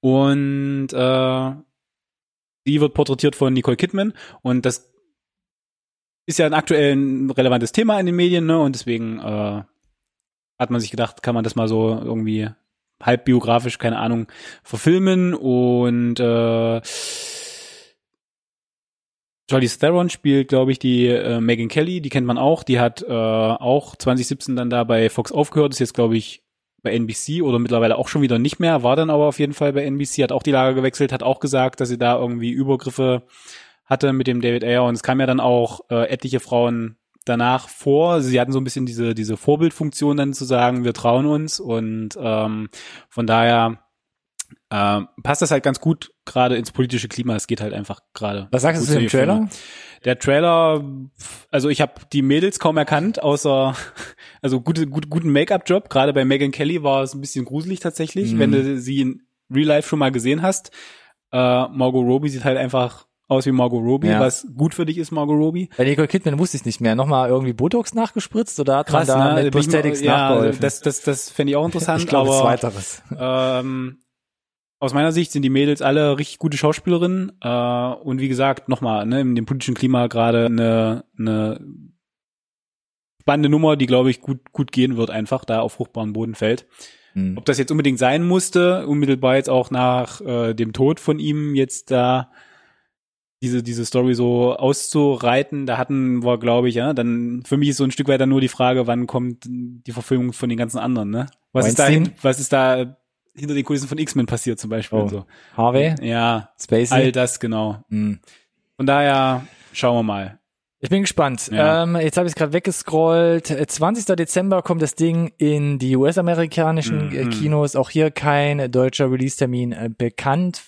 Und äh, die wird porträtiert von Nicole Kidman und das ist ja ein aktuell ein relevantes Thema in den Medien, ne? Und deswegen äh, hat man sich gedacht, kann man das mal so irgendwie halb biografisch, keine Ahnung, verfilmen und äh, Charlize Theron spielt, glaube ich, die äh, Megan Kelly, die kennt man auch. Die hat äh, auch 2017 dann da bei Fox aufgehört, ist jetzt, glaube ich, bei NBC oder mittlerweile auch schon wieder nicht mehr, war dann aber auf jeden Fall bei NBC, hat auch die Lager gewechselt, hat auch gesagt, dass sie da irgendwie Übergriffe hatte mit dem David Ayer und es kam ja dann auch äh, etliche Frauen danach vor. Sie hatten so ein bisschen diese, diese Vorbildfunktion dann zu sagen, wir trauen uns und ähm, von daher äh, passt das halt ganz gut gerade ins politische Klima. Es geht halt einfach gerade. Was sagst du zu dem die Filme. Trailer? Der Trailer, also ich habe die Mädels kaum erkannt, außer also gute, gut, guten Make-up-Job. Gerade bei Megan Kelly war es ein bisschen gruselig tatsächlich, Mhm. wenn du sie in Real Life schon mal gesehen hast. Äh, Margot Robbie sieht halt einfach aus wie Margot Robbie, Ja. was gut für dich ist, Margot Robbie. Bei Nicole Kidman wusste ich nicht mehr. Nochmal irgendwie Botox nachgespritzt oder hat man da mit ich mal- Prosthetics ja, nachgeholfen? Das, das, das fände ich auch interessant. ich glaube, aber, zweiteres. Ähm, aus meiner Sicht sind die Mädels alle richtig gute Schauspielerinnen. Äh, und wie gesagt, nochmal, ne, in dem politischen Klima gerade eine, eine spannende Nummer, die, glaube ich, gut, gut gehen wird, einfach da auf fruchtbaren Boden fällt. Hm. Ob das jetzt unbedingt sein musste, unmittelbar jetzt auch nach äh, dem Tod von ihm jetzt da, diese, diese Story so auszureiten. Da hatten wir, glaube ich, ja, dann für mich ist so ein Stück weiter nur die Frage, wann kommt die Verfilmung von den ganzen anderen, ne? Was ist da, Weinstein? was ist da hinter den Kulissen von X-Men passiert zum Beispiel? Oh. So. Harvey? Ja, Spacey? all das, genau. Hm. Von daher schauen wir mal. Ich bin gespannt. Ja. Ähm, jetzt habe ich es gerade weggescrollt. Äh, 20. Dezember kommt das Ding in die US-amerikanischen äh, Mhm. Kinos. Auch hier kein deutscher Release-Termin äh, bekannt.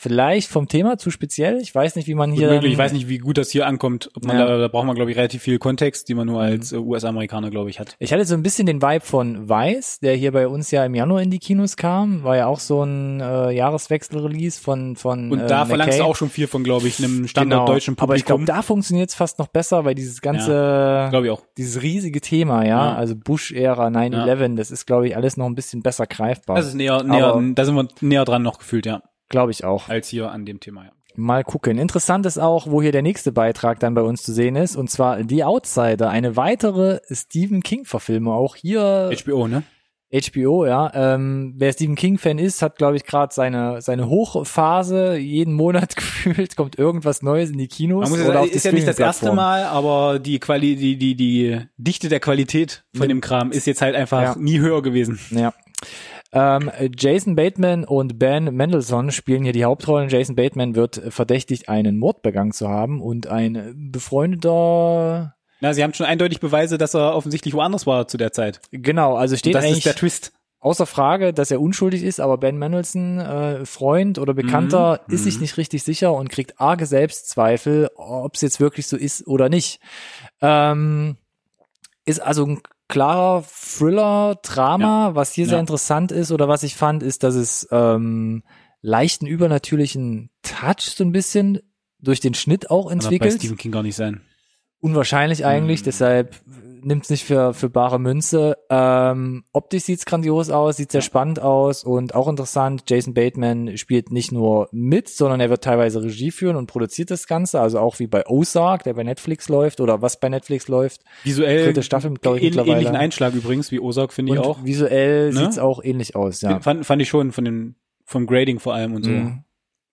Vielleicht vom Thema zu speziell. Ich weiß nicht, wie man Gut hier. möglich. Ich weiß nicht, wie gut das hier ankommt. Ob man Ja. da, da braucht man, glaube ich, relativ viel Kontext, die man nur als äh, US-Amerikaner, glaube ich, hat. Ich hatte so ein bisschen den Vibe von Weiß, der hier bei uns ja im Januar in die Kinos kam. War ja auch so ein äh, Jahreswechsel-Release von von Und äh, da verlangst du McKay. auch schon viel von, glaube ich, einem standarddeutschen Genau. Aber ich glaube, Publikum. da funktioniert es fast noch besser, weil dieses ganze, glaube ich auch. dieses riesige Thema, ja, Ja. also Bush-Ära, 9-11, das ist, glaube ich, alles noch ein bisschen besser greifbar. Das ist näher, näher, Aber- da sind wir näher dran noch gefühlt, ja, Glaube ich auch. als hier an dem Thema, ja. Mal gucken. Interessant ist auch, wo hier der nächste Beitrag dann bei uns zu sehen ist, und zwar The Outsider, eine weitere Stephen King-Verfilmung. Auch hier HBO, ne? HBO, ja. Ähm, wer Stephen King-Fan ist, hat, glaube ich, gerade seine, seine Hochphase. Jeden Monat gefühlt kommt irgendwas Neues in die Kinos. Man muss ja oder sagen, ist ja nicht das erste. Mal, aber die Quali, die, die, die Dichte der Qualität von dem Kram ist jetzt halt einfach Ja. nie höher gewesen. Ja. Ähm, Jason Bateman und Ben Mendelssohn spielen hier die Hauptrollen. Jason Bateman wird verdächtigt, einen Mord begangen zu haben und ein befreundeter, Na, sie haben schon eindeutig Beweise, dass er offensichtlich woanders war zu der Zeit. genau, also Und steht das eigentlich ist der Twist. außer Frage, dass er unschuldig ist, aber Ben Mendelssohn, äh, Freund oder Bekannter, Mhm. ist sich nicht richtig sicher und kriegt arge Selbstzweifel, ob es jetzt wirklich so ist oder nicht. Ähm, ist also ein klarer Thriller, Drama. Was hier Ja. sehr interessant ist oder was ich fand, ist, dass es ähm, leichten übernatürlichen Touch so ein bisschen durch den Schnitt auch Kann doch bei entwickelt. Stephen King gar nicht sein. Unwahrscheinlich eigentlich, Hm. deshalb nimmt's nicht für, für bare Münze. Ähm, optisch sieht's grandios aus, sieht sehr spannend aus und auch interessant. Jason Bateman spielt nicht nur mit, sondern er wird teilweise Regie führen und produziert das Ganze, also auch wie bei Ozark, der bei Netflix läuft oder was bei Netflix läuft. Visuell Dritte Staffel, glaub ich, mittlerweile. ähnlichen Einschlag übrigens wie Ozark, finde ich auch. visuell Ne? sieht's auch ähnlich aus, ja. Fand, fand ich schon von den, vom Grading vor allem und so. Mhm.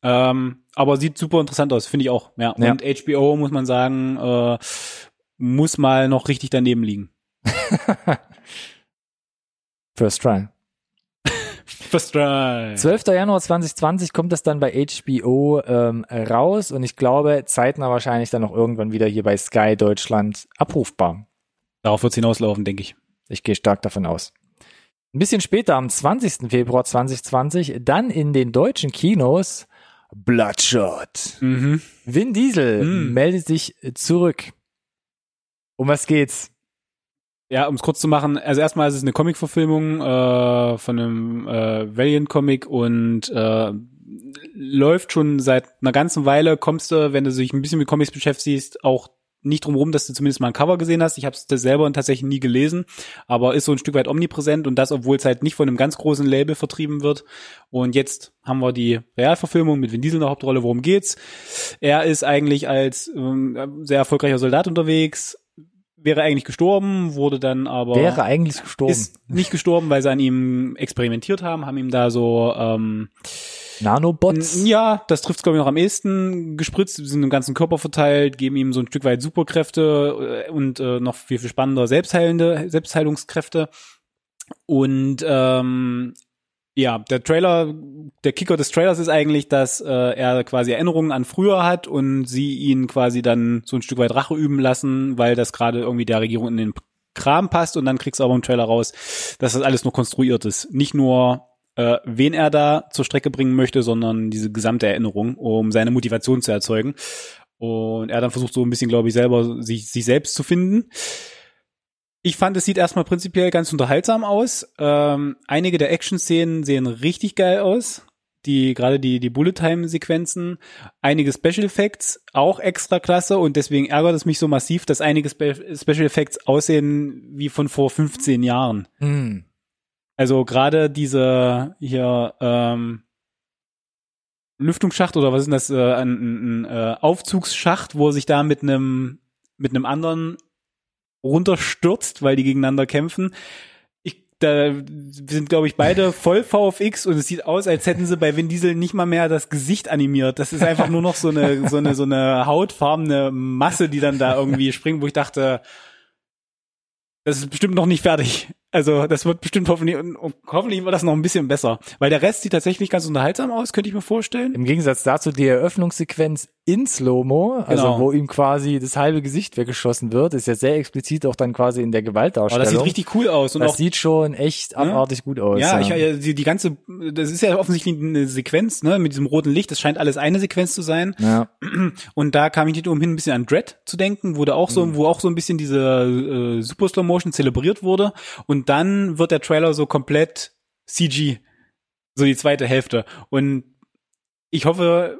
Ähm, aber sieht super interessant aus, finde ich auch. Ja. Ja. Und HBO muss man sagen, äh, muss mal noch richtig daneben liegen. First Try. First try. 12. Januar 2020 kommt das dann bei HBO ähm, raus und ich glaube, zeitnah wahrscheinlich dann noch irgendwann wieder hier bei Sky Deutschland abrufbar. Darauf wird's hinauslaufen, denke ich. Ich gehe stark davon aus. Ein bisschen später, am 20. Februar 2020, dann in den deutschen Kinos Bloodshot. Mhm. Vin Diesel Mm. meldet sich zurück. Um was geht's? Ja, um es kurz zu machen, also erstmal ist es eine Comic-Verfilmung äh, von einem äh, Valiant-Comic und äh, läuft schon seit einer ganzen Weile, kommst du, wenn du dich ein bisschen mit Comics beschäftigst, auch nicht drum rum, dass du zumindest mal ein Cover gesehen hast. Ich habe es selber tatsächlich nie gelesen, aber ist so ein Stück weit omnipräsent und das, obwohl es halt nicht von einem ganz großen Label vertrieben wird. Und jetzt haben wir die Realverfilmung mit Vin Diesel in der Hauptrolle. Worum geht's? Er ist eigentlich als ähm, sehr erfolgreicher Soldat unterwegs, wäre eigentlich gestorben, wurde dann aber Wäre eigentlich gestorben. ist nicht gestorben, weil sie an ihm experimentiert haben, haben ihm da so ähm, Nanobots? ja, das trifft glaube ich noch am ehesten gespritzt, sind im ganzen Körper verteilt, geben ihm so ein Stück weit Superkräfte äh, und äh, noch viel viel spannender selbstheilende Selbstheilungskräfte und ähm, ja, der Trailer, der Kicker des Trailers ist eigentlich, dass äh, er quasi Erinnerungen an früher hat und sie ihn quasi dann so ein Stück weit Rache üben lassen, weil das gerade irgendwie der Regierung in den Kram passt und dann kriegst du aber im Trailer raus, dass das alles nur konstruiert ist. Nicht nur äh, wen er da zur Strecke bringen möchte, sondern diese gesamte Erinnerung, um seine Motivation zu erzeugen. Und er dann versucht so ein bisschen, glaube ich, selber sich, sich selbst zu finden. Ich fand, es sieht erstmal prinzipiell ganz unterhaltsam aus. Ähm, einige der Action-Szenen sehen richtig geil aus. Die, gerade die, die Bullet-Time-Sequenzen. Einige Special Effects auch extra klasse und deswegen ärgert es mich so massiv, dass einige Spe Special Effects aussehen wie von vor 15 Jahren. Hm. Also gerade diese hier ähm, Lüftungsschacht oder was ist denn das? Äh, ein, ein, ein äh, Aufzugsschacht, wo er sich da mit einem mit einem anderen runterstürzt, weil die gegeneinander kämpfen. Ich da sind, glaube ich, beide voll VFX und es sieht aus, als hätten sie bei Vin Diesel nicht mal mehr das Gesicht animiert. Das ist einfach nur noch so eine, so eine, so eine hautfarbene Masse, die dann da irgendwie springt, wo ich dachte, das ist bestimmt noch nicht fertig. Also das wird bestimmt hoffentlich, und hoffentlich wird das noch ein bisschen besser. Weil der Rest sieht tatsächlich ganz unterhaltsam aus, könnte ich mir vorstellen. Im Gegensatz dazu die Eröffnungssequenz in Slow-Mo, also Genau. wo ihm quasi das halbe Gesicht weggeschossen wird, ist ja sehr explizit auch dann quasi in der Aber Gewaltdarstellung. das sieht richtig cool aus. Und das auch sieht schon echt abartig gut aus. Ja, ich, ja, die, die ganze, das ist ja offensichtlich eine Sequenz, ne, mit diesem roten Licht. Das scheint alles eine Sequenz zu sein. ja. Und da kam ich nicht umhin, ein bisschen an Dread zu denken, wo da auch so, wo auch so ein bisschen diese äh, Super Slow Motion zelebriert wurde. Und dann wird der Trailer so komplett CG, so die zweite Hälfte. Und ich hoffe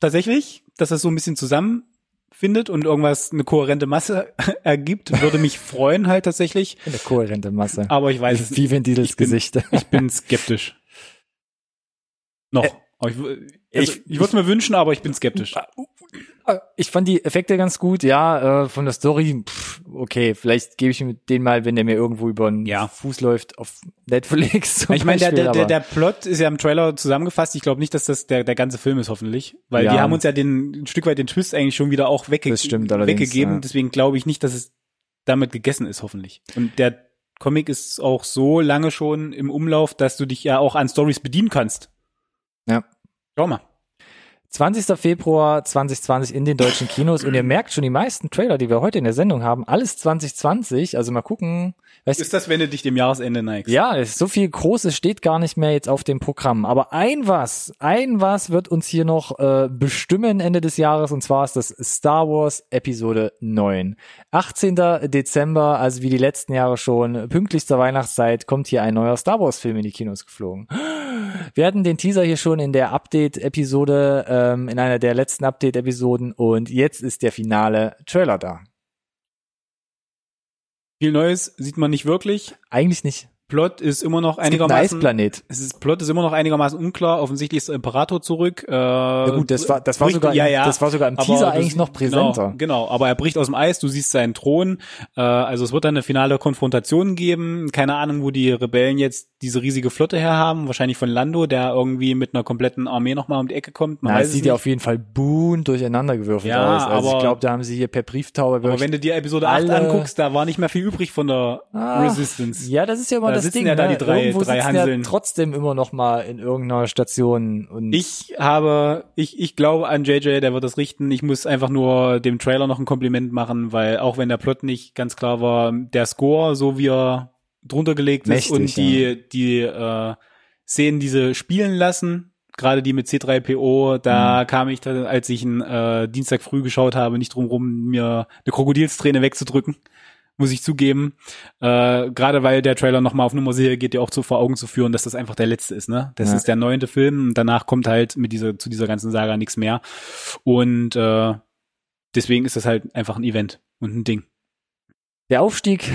tatsächlich, dass das so ein bisschen zusammenfindet und irgendwas eine kohärente Masse ergibt. Würde mich freuen halt tatsächlich. Eine kohärente Masse. Aber ich weiß es Wie Vin Diesels Gesicht. Ich bin skeptisch. Noch. Äh, ich, also, ich- ich, würde es mir wünschen, aber ich bin skeptisch. Ich fand die Effekte ganz gut, ja, äh, von der Story, pff, okay, vielleicht gebe ich ihm den mal, wenn der mir irgendwo über den Ja. Fuß läuft auf Netflix. Ich meine, der, der, der, der Plot ist ja im Trailer zusammengefasst. Ich glaube nicht, dass das der, der ganze Film ist, hoffentlich. Weil Ja. die haben uns ja den, ein Stück weit den Twist eigentlich schon wieder auch wegge Das stimmt allerdings, weggegeben. ja. Deswegen glaube ich nicht, dass es damit gegessen ist, hoffentlich. Und der Comic ist auch so lange schon im Umlauf, dass du dich ja auch an Stories bedienen kannst. Ja. Schau mal. 20. Februar 2020 in den deutschen Kinos und ihr merkt schon, die meisten Trailer, die wir heute in der Sendung haben, alles 2020, also mal gucken, weißt Ist das, wenn du dich dem Jahresende neigst? Ja, so viel Großes steht gar nicht mehr jetzt auf dem Programm. Aber ein was, ein was wird uns hier noch äh, bestimmen Ende des Jahres und zwar ist das Star Wars Episode 9. 18. Dezember, also wie die letzten Jahre schon, pünktlichster Weihnachtszeit, kommt hier ein neuer Star Wars Film in die Kinos geflogen. Wir hatten den Teaser hier schon in der Update-Episode, ähm, in einer der letzten Update-Episoden und jetzt ist der finale Trailer da. Viel Neues sieht man nicht wirklich. Eigentlich nicht. Plot ist immer noch einigermaßen Eisplanet. Es ist, Plot ist immer noch einigermaßen unklar. Offensichtlich ist der Imperator zurück. Äh, Ja gut, das war, das war bricht- sogar, ja, ja, das war sogar im aber Teaser du eigentlich noch präsenter. Genau, genau, aber er bricht aus dem Eis, du siehst seinen Thron. Äh, also es wird dann eine finale Konfrontation geben. Keine Ahnung, wo die Rebellen jetzt diese riesige Flotte herhaben. Wahrscheinlich von Lando, der irgendwie mit einer kompletten Armee nochmal um die Ecke kommt. Man Na, weiß es sieht ja auf jeden Fall buhn durcheinandergewürfelt Ja, aus. Also ich aber- glaube, da haben sie hier per Brieftaube aber wenn du dir Episode 8 alle- anguckst, da war nicht mehr viel übrig von der Ah, Resistance. Ja, das ist ja immer das sitzen Ding. ja da ne? die drei- Irgendwo drei sitzen ja Hanseln. trotzdem immer noch mal in irgendeiner Station und Ich habe, ich, ich glaube an JJ, der wird das richten. Ich muss einfach nur dem Trailer noch ein Kompliment machen, weil auch wenn der Plot nicht ganz klar war, der Score, so wie er drunter gelegt ist Mächtig, und die, die äh, Szenen, diese spielen lassen, gerade die mit C3PO, da Mhm. kam ich, dann, als ich einen äh, Dienstag früh geschaut habe, nicht drum rum, mir eine Krokodilsträne wegzudrücken. Muss ich zugeben. Äh, Gerade weil der Trailer nochmal auf Nummer sicher geht, dir auch zu vor Augen zu führen, dass das einfach der letzte ist, ne? Das Ja. ist der neunte Film und danach kommt halt mit dieser, zu dieser ganzen Saga nichts mehr. Und äh, deswegen ist das halt einfach ein Event und ein Ding. der Aufstieg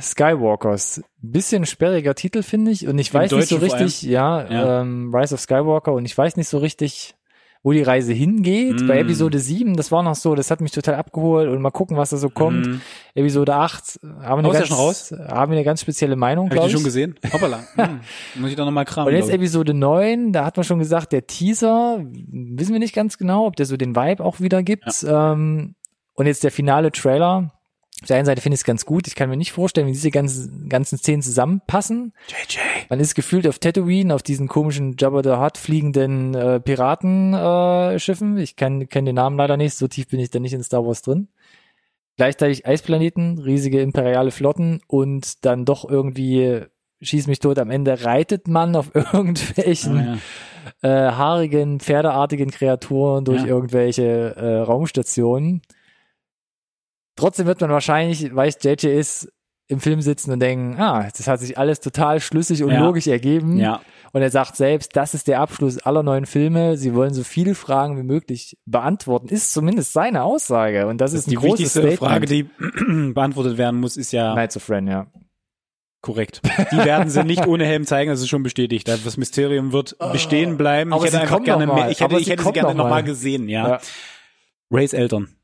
Skywalkers. Bisschen sperriger Titel, finde ich. Und ich weiß nicht so Deutschen richtig, ja, Ja. Ähm, Rise of Skywalker und ich weiß nicht so richtig, wo die Reise hingeht. Mm. Bei Episode 7, das war noch so, das hat mich total abgeholt und mal gucken, was da so kommt. Mhm. Episode 8 haben wir eine, ist ja ganz, schon raus? haben wir eine ganz spezielle Meinung, Hab ich glaube die ich. schon gesehen? Hoppala. Hm. Muss ich doch nochmal kramen. Und jetzt. Episode 9, da hat man schon gesagt, der Teaser, wissen wir nicht ganz genau, ob der so den Vibe auch wieder gibt. Ähm, und jetzt der finale Trailer. Auf der einen Seite finde ich es ganz gut. Ich kann mir nicht vorstellen, wie diese ganzen, ganzen Szenen zusammenpassen. JJ. Man ist gefühlt auf Tatooine, auf diesen komischen Jabba the Hutt fliegenden äh, Piratenschiffen. Äh, ich kenne kenn den Namen leider nicht, so tief bin ich da nicht in Star Wars drin. Gleichzeitig Eisplaneten, riesige imperiale Flotten und dann doch irgendwie schieß mich tot. Am Ende reitet man auf irgendwelchen Ah, ja. äh, haarigen, pferdeartigen Kreaturen durch Ja. irgendwelche äh, Raumstationen. Trotzdem wird man wahrscheinlich, weil es JJ ist, im Film sitzen und denken, ah, das hat sich alles total schlüssig und Ja. logisch ergeben. ja. Und er sagt selbst, das ist der Abschluss aller neuen Filme. Sie wollen so viele Fragen wie möglich beantworten. Ist zumindest seine Aussage. Und das, Das ist ein die wichtigste Statement. Frage, die beantwortet werden muss, ist ja Knights of Ren, ja. korrekt. Die werden sie nicht ohne Helm zeigen, das ist schon bestätigt. Das Mysterium wird bestehen bleiben. aber ich hätte sie einfach gerne noch mal. mehr, ich hätte, ich sie hätte sie kommen gerne noch nochmal mal. gesehen, ja. Ja. Rays Eltern.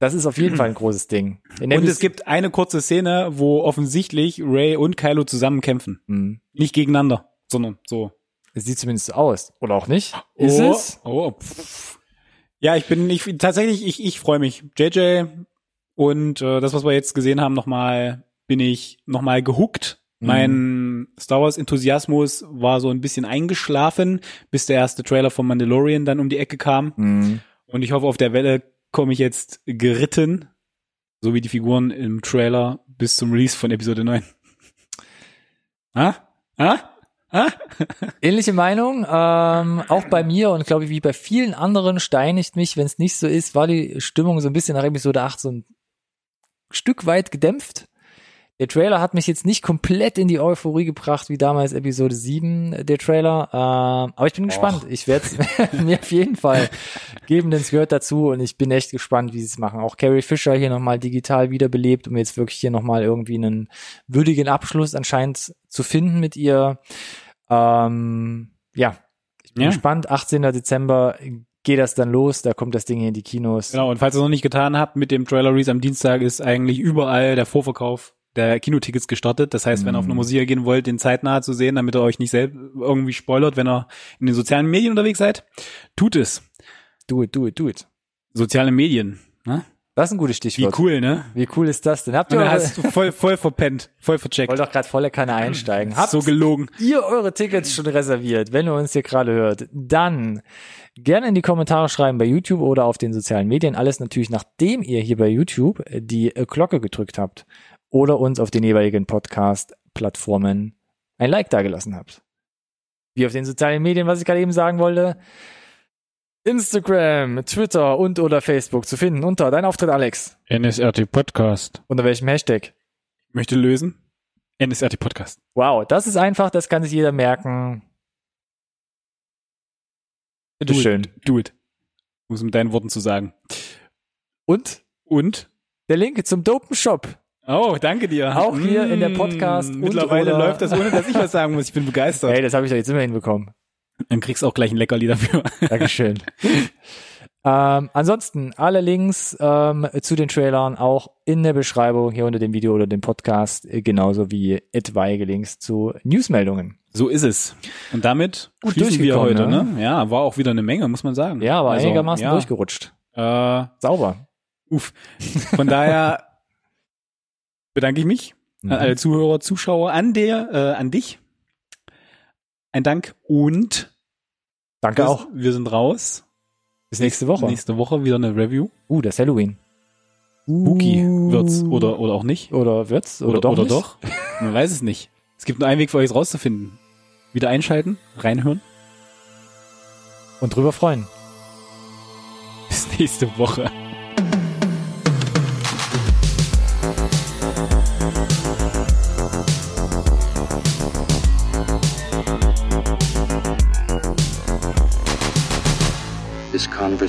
Das ist auf jeden Fall ein großes Ding. In Und es gibt eine kurze Szene, wo offensichtlich Ray und Kylo zusammen kämpfen. Hm. Nicht gegeneinander, sondern so. Es sieht zumindest so aus. Oder auch nicht. Ist oh, es? Oh. Ja, ich bin ich tatsächlich ich ich freue mich. JJ und äh, das was wir jetzt gesehen haben nochmal bin ich nochmal gehuckt. Mhm. Mein Star Wars Enthusiasmus war so ein bisschen eingeschlafen, bis der erste Trailer von Mandalorian dann um die Ecke kam Hm. und ich hoffe auf der Welle komme ich jetzt geritten, so wie die Figuren im Trailer bis zum Release von Episode 9. Ah? Ah? Ah? Ähnliche Meinung, ähm, auch bei mir und glaube ich, wie bei vielen anderen steinigt mich, wenn es nicht so ist, war die Stimmung so ein bisschen nach Episode 8 so ein Stück weit gedämpft. Der Trailer hat mich jetzt nicht komplett in die Euphorie gebracht, wie damals Episode 7, der Trailer. Ähm, aber ich bin gespannt. Ich werde es mir auf jeden Fall geben, denn es gehört dazu und ich bin echt gespannt, wie sie es machen. Auch Carrie Fisher hier nochmal digital wiederbelebt, um jetzt wirklich hier nochmal irgendwie einen würdigen Abschluss anscheinend zu finden mit ihr. Ähm, ja, ich bin Ja. gespannt. 18. Dezember geht das dann los, da kommt das Ding hier in die Kinos. Genau, und falls ihr es noch nicht getan habt, mit dem Trailer Release am Dienstag ist eigentlich überall der Vorverkauf der Kinotickets gestartet. Das heißt, wenn ihr auf eine Mm. Musik gehen wollt, den zeitnah zu sehen, damit ihr euch nicht selbst irgendwie spoilert, wenn ihr in den sozialen Medien unterwegs seid, tut es. Do it, do it, do it. Soziale Medien. Ne? Das ist ein gutes Wie Stichwort. cool, ne? Wie cool ist das denn? Habt ihr eure, hast du voll, voll verpennt, voll vercheckt. wollt doch gerade volle Kanne einsteigen. Habt so gelogen. ihr eure Tickets schon reserviert, wenn ihr uns hier gerade hört, dann gerne in die Kommentare schreiben bei YouTube oder auf den sozialen Medien. Alles natürlich, nachdem ihr hier bei YouTube die Glocke gedrückt habt oder uns auf den jeweiligen Podcast-Plattformen ein Like dagelassen habt. Wie auf den sozialen Medien, was ich gerade eben sagen wollte. Instagram, Twitter und oder Facebook zu finden unter Dein Auftritt Alex. NSRT Podcast. Unter welchem Hashtag? Möchte lösen? NSRT Podcast. Wow, das ist einfach, das kann sich jeder merken. Do Bitteschön. it. Do it. Um es mit deinen Worten zu sagen. Und Und? der Link zum Dopen Shop. Oh, danke dir. Auch hier in der Podcast- und Mittlerweile läuft das, ohne dass ich was sagen muss. Ich bin begeistert. Hey, das habe ich doch jetzt immer hinbekommen. Dann kriegst du auch gleich ein Leckerli dafür. Dankeschön. ähm, ansonsten alle Links ähm, zu den Trailern auch in der Beschreibung hier unter dem Video oder dem Podcast, äh, genauso wie etwaige Links zu Newsmeldungen. So ist es. Und damit Gut schließen wir heute, durchgekommen, ne? Ja, war auch wieder eine Menge, muss man sagen. Ja, aber Also, einigermaßen ja, durchgerutscht. Äh, Sauber. uff. Von daher bedanke ich mich Mhm. an alle Zuhörer, Zuschauer, an der, äh, an dich. Ein Dank und Danke auch. wir sind raus. Bis nächste Woche. Nächste Woche wieder eine Review. Uh, das ist Halloween. Spooky wird's oder, oder auch nicht. Oder wird's? Oder, Oder, doch oder nicht? doch. Man weiß es nicht. Es gibt nur einen Weg für euch es rauszufinden. Wieder einschalten, reinhören. Und drüber freuen. Bis nächste Woche.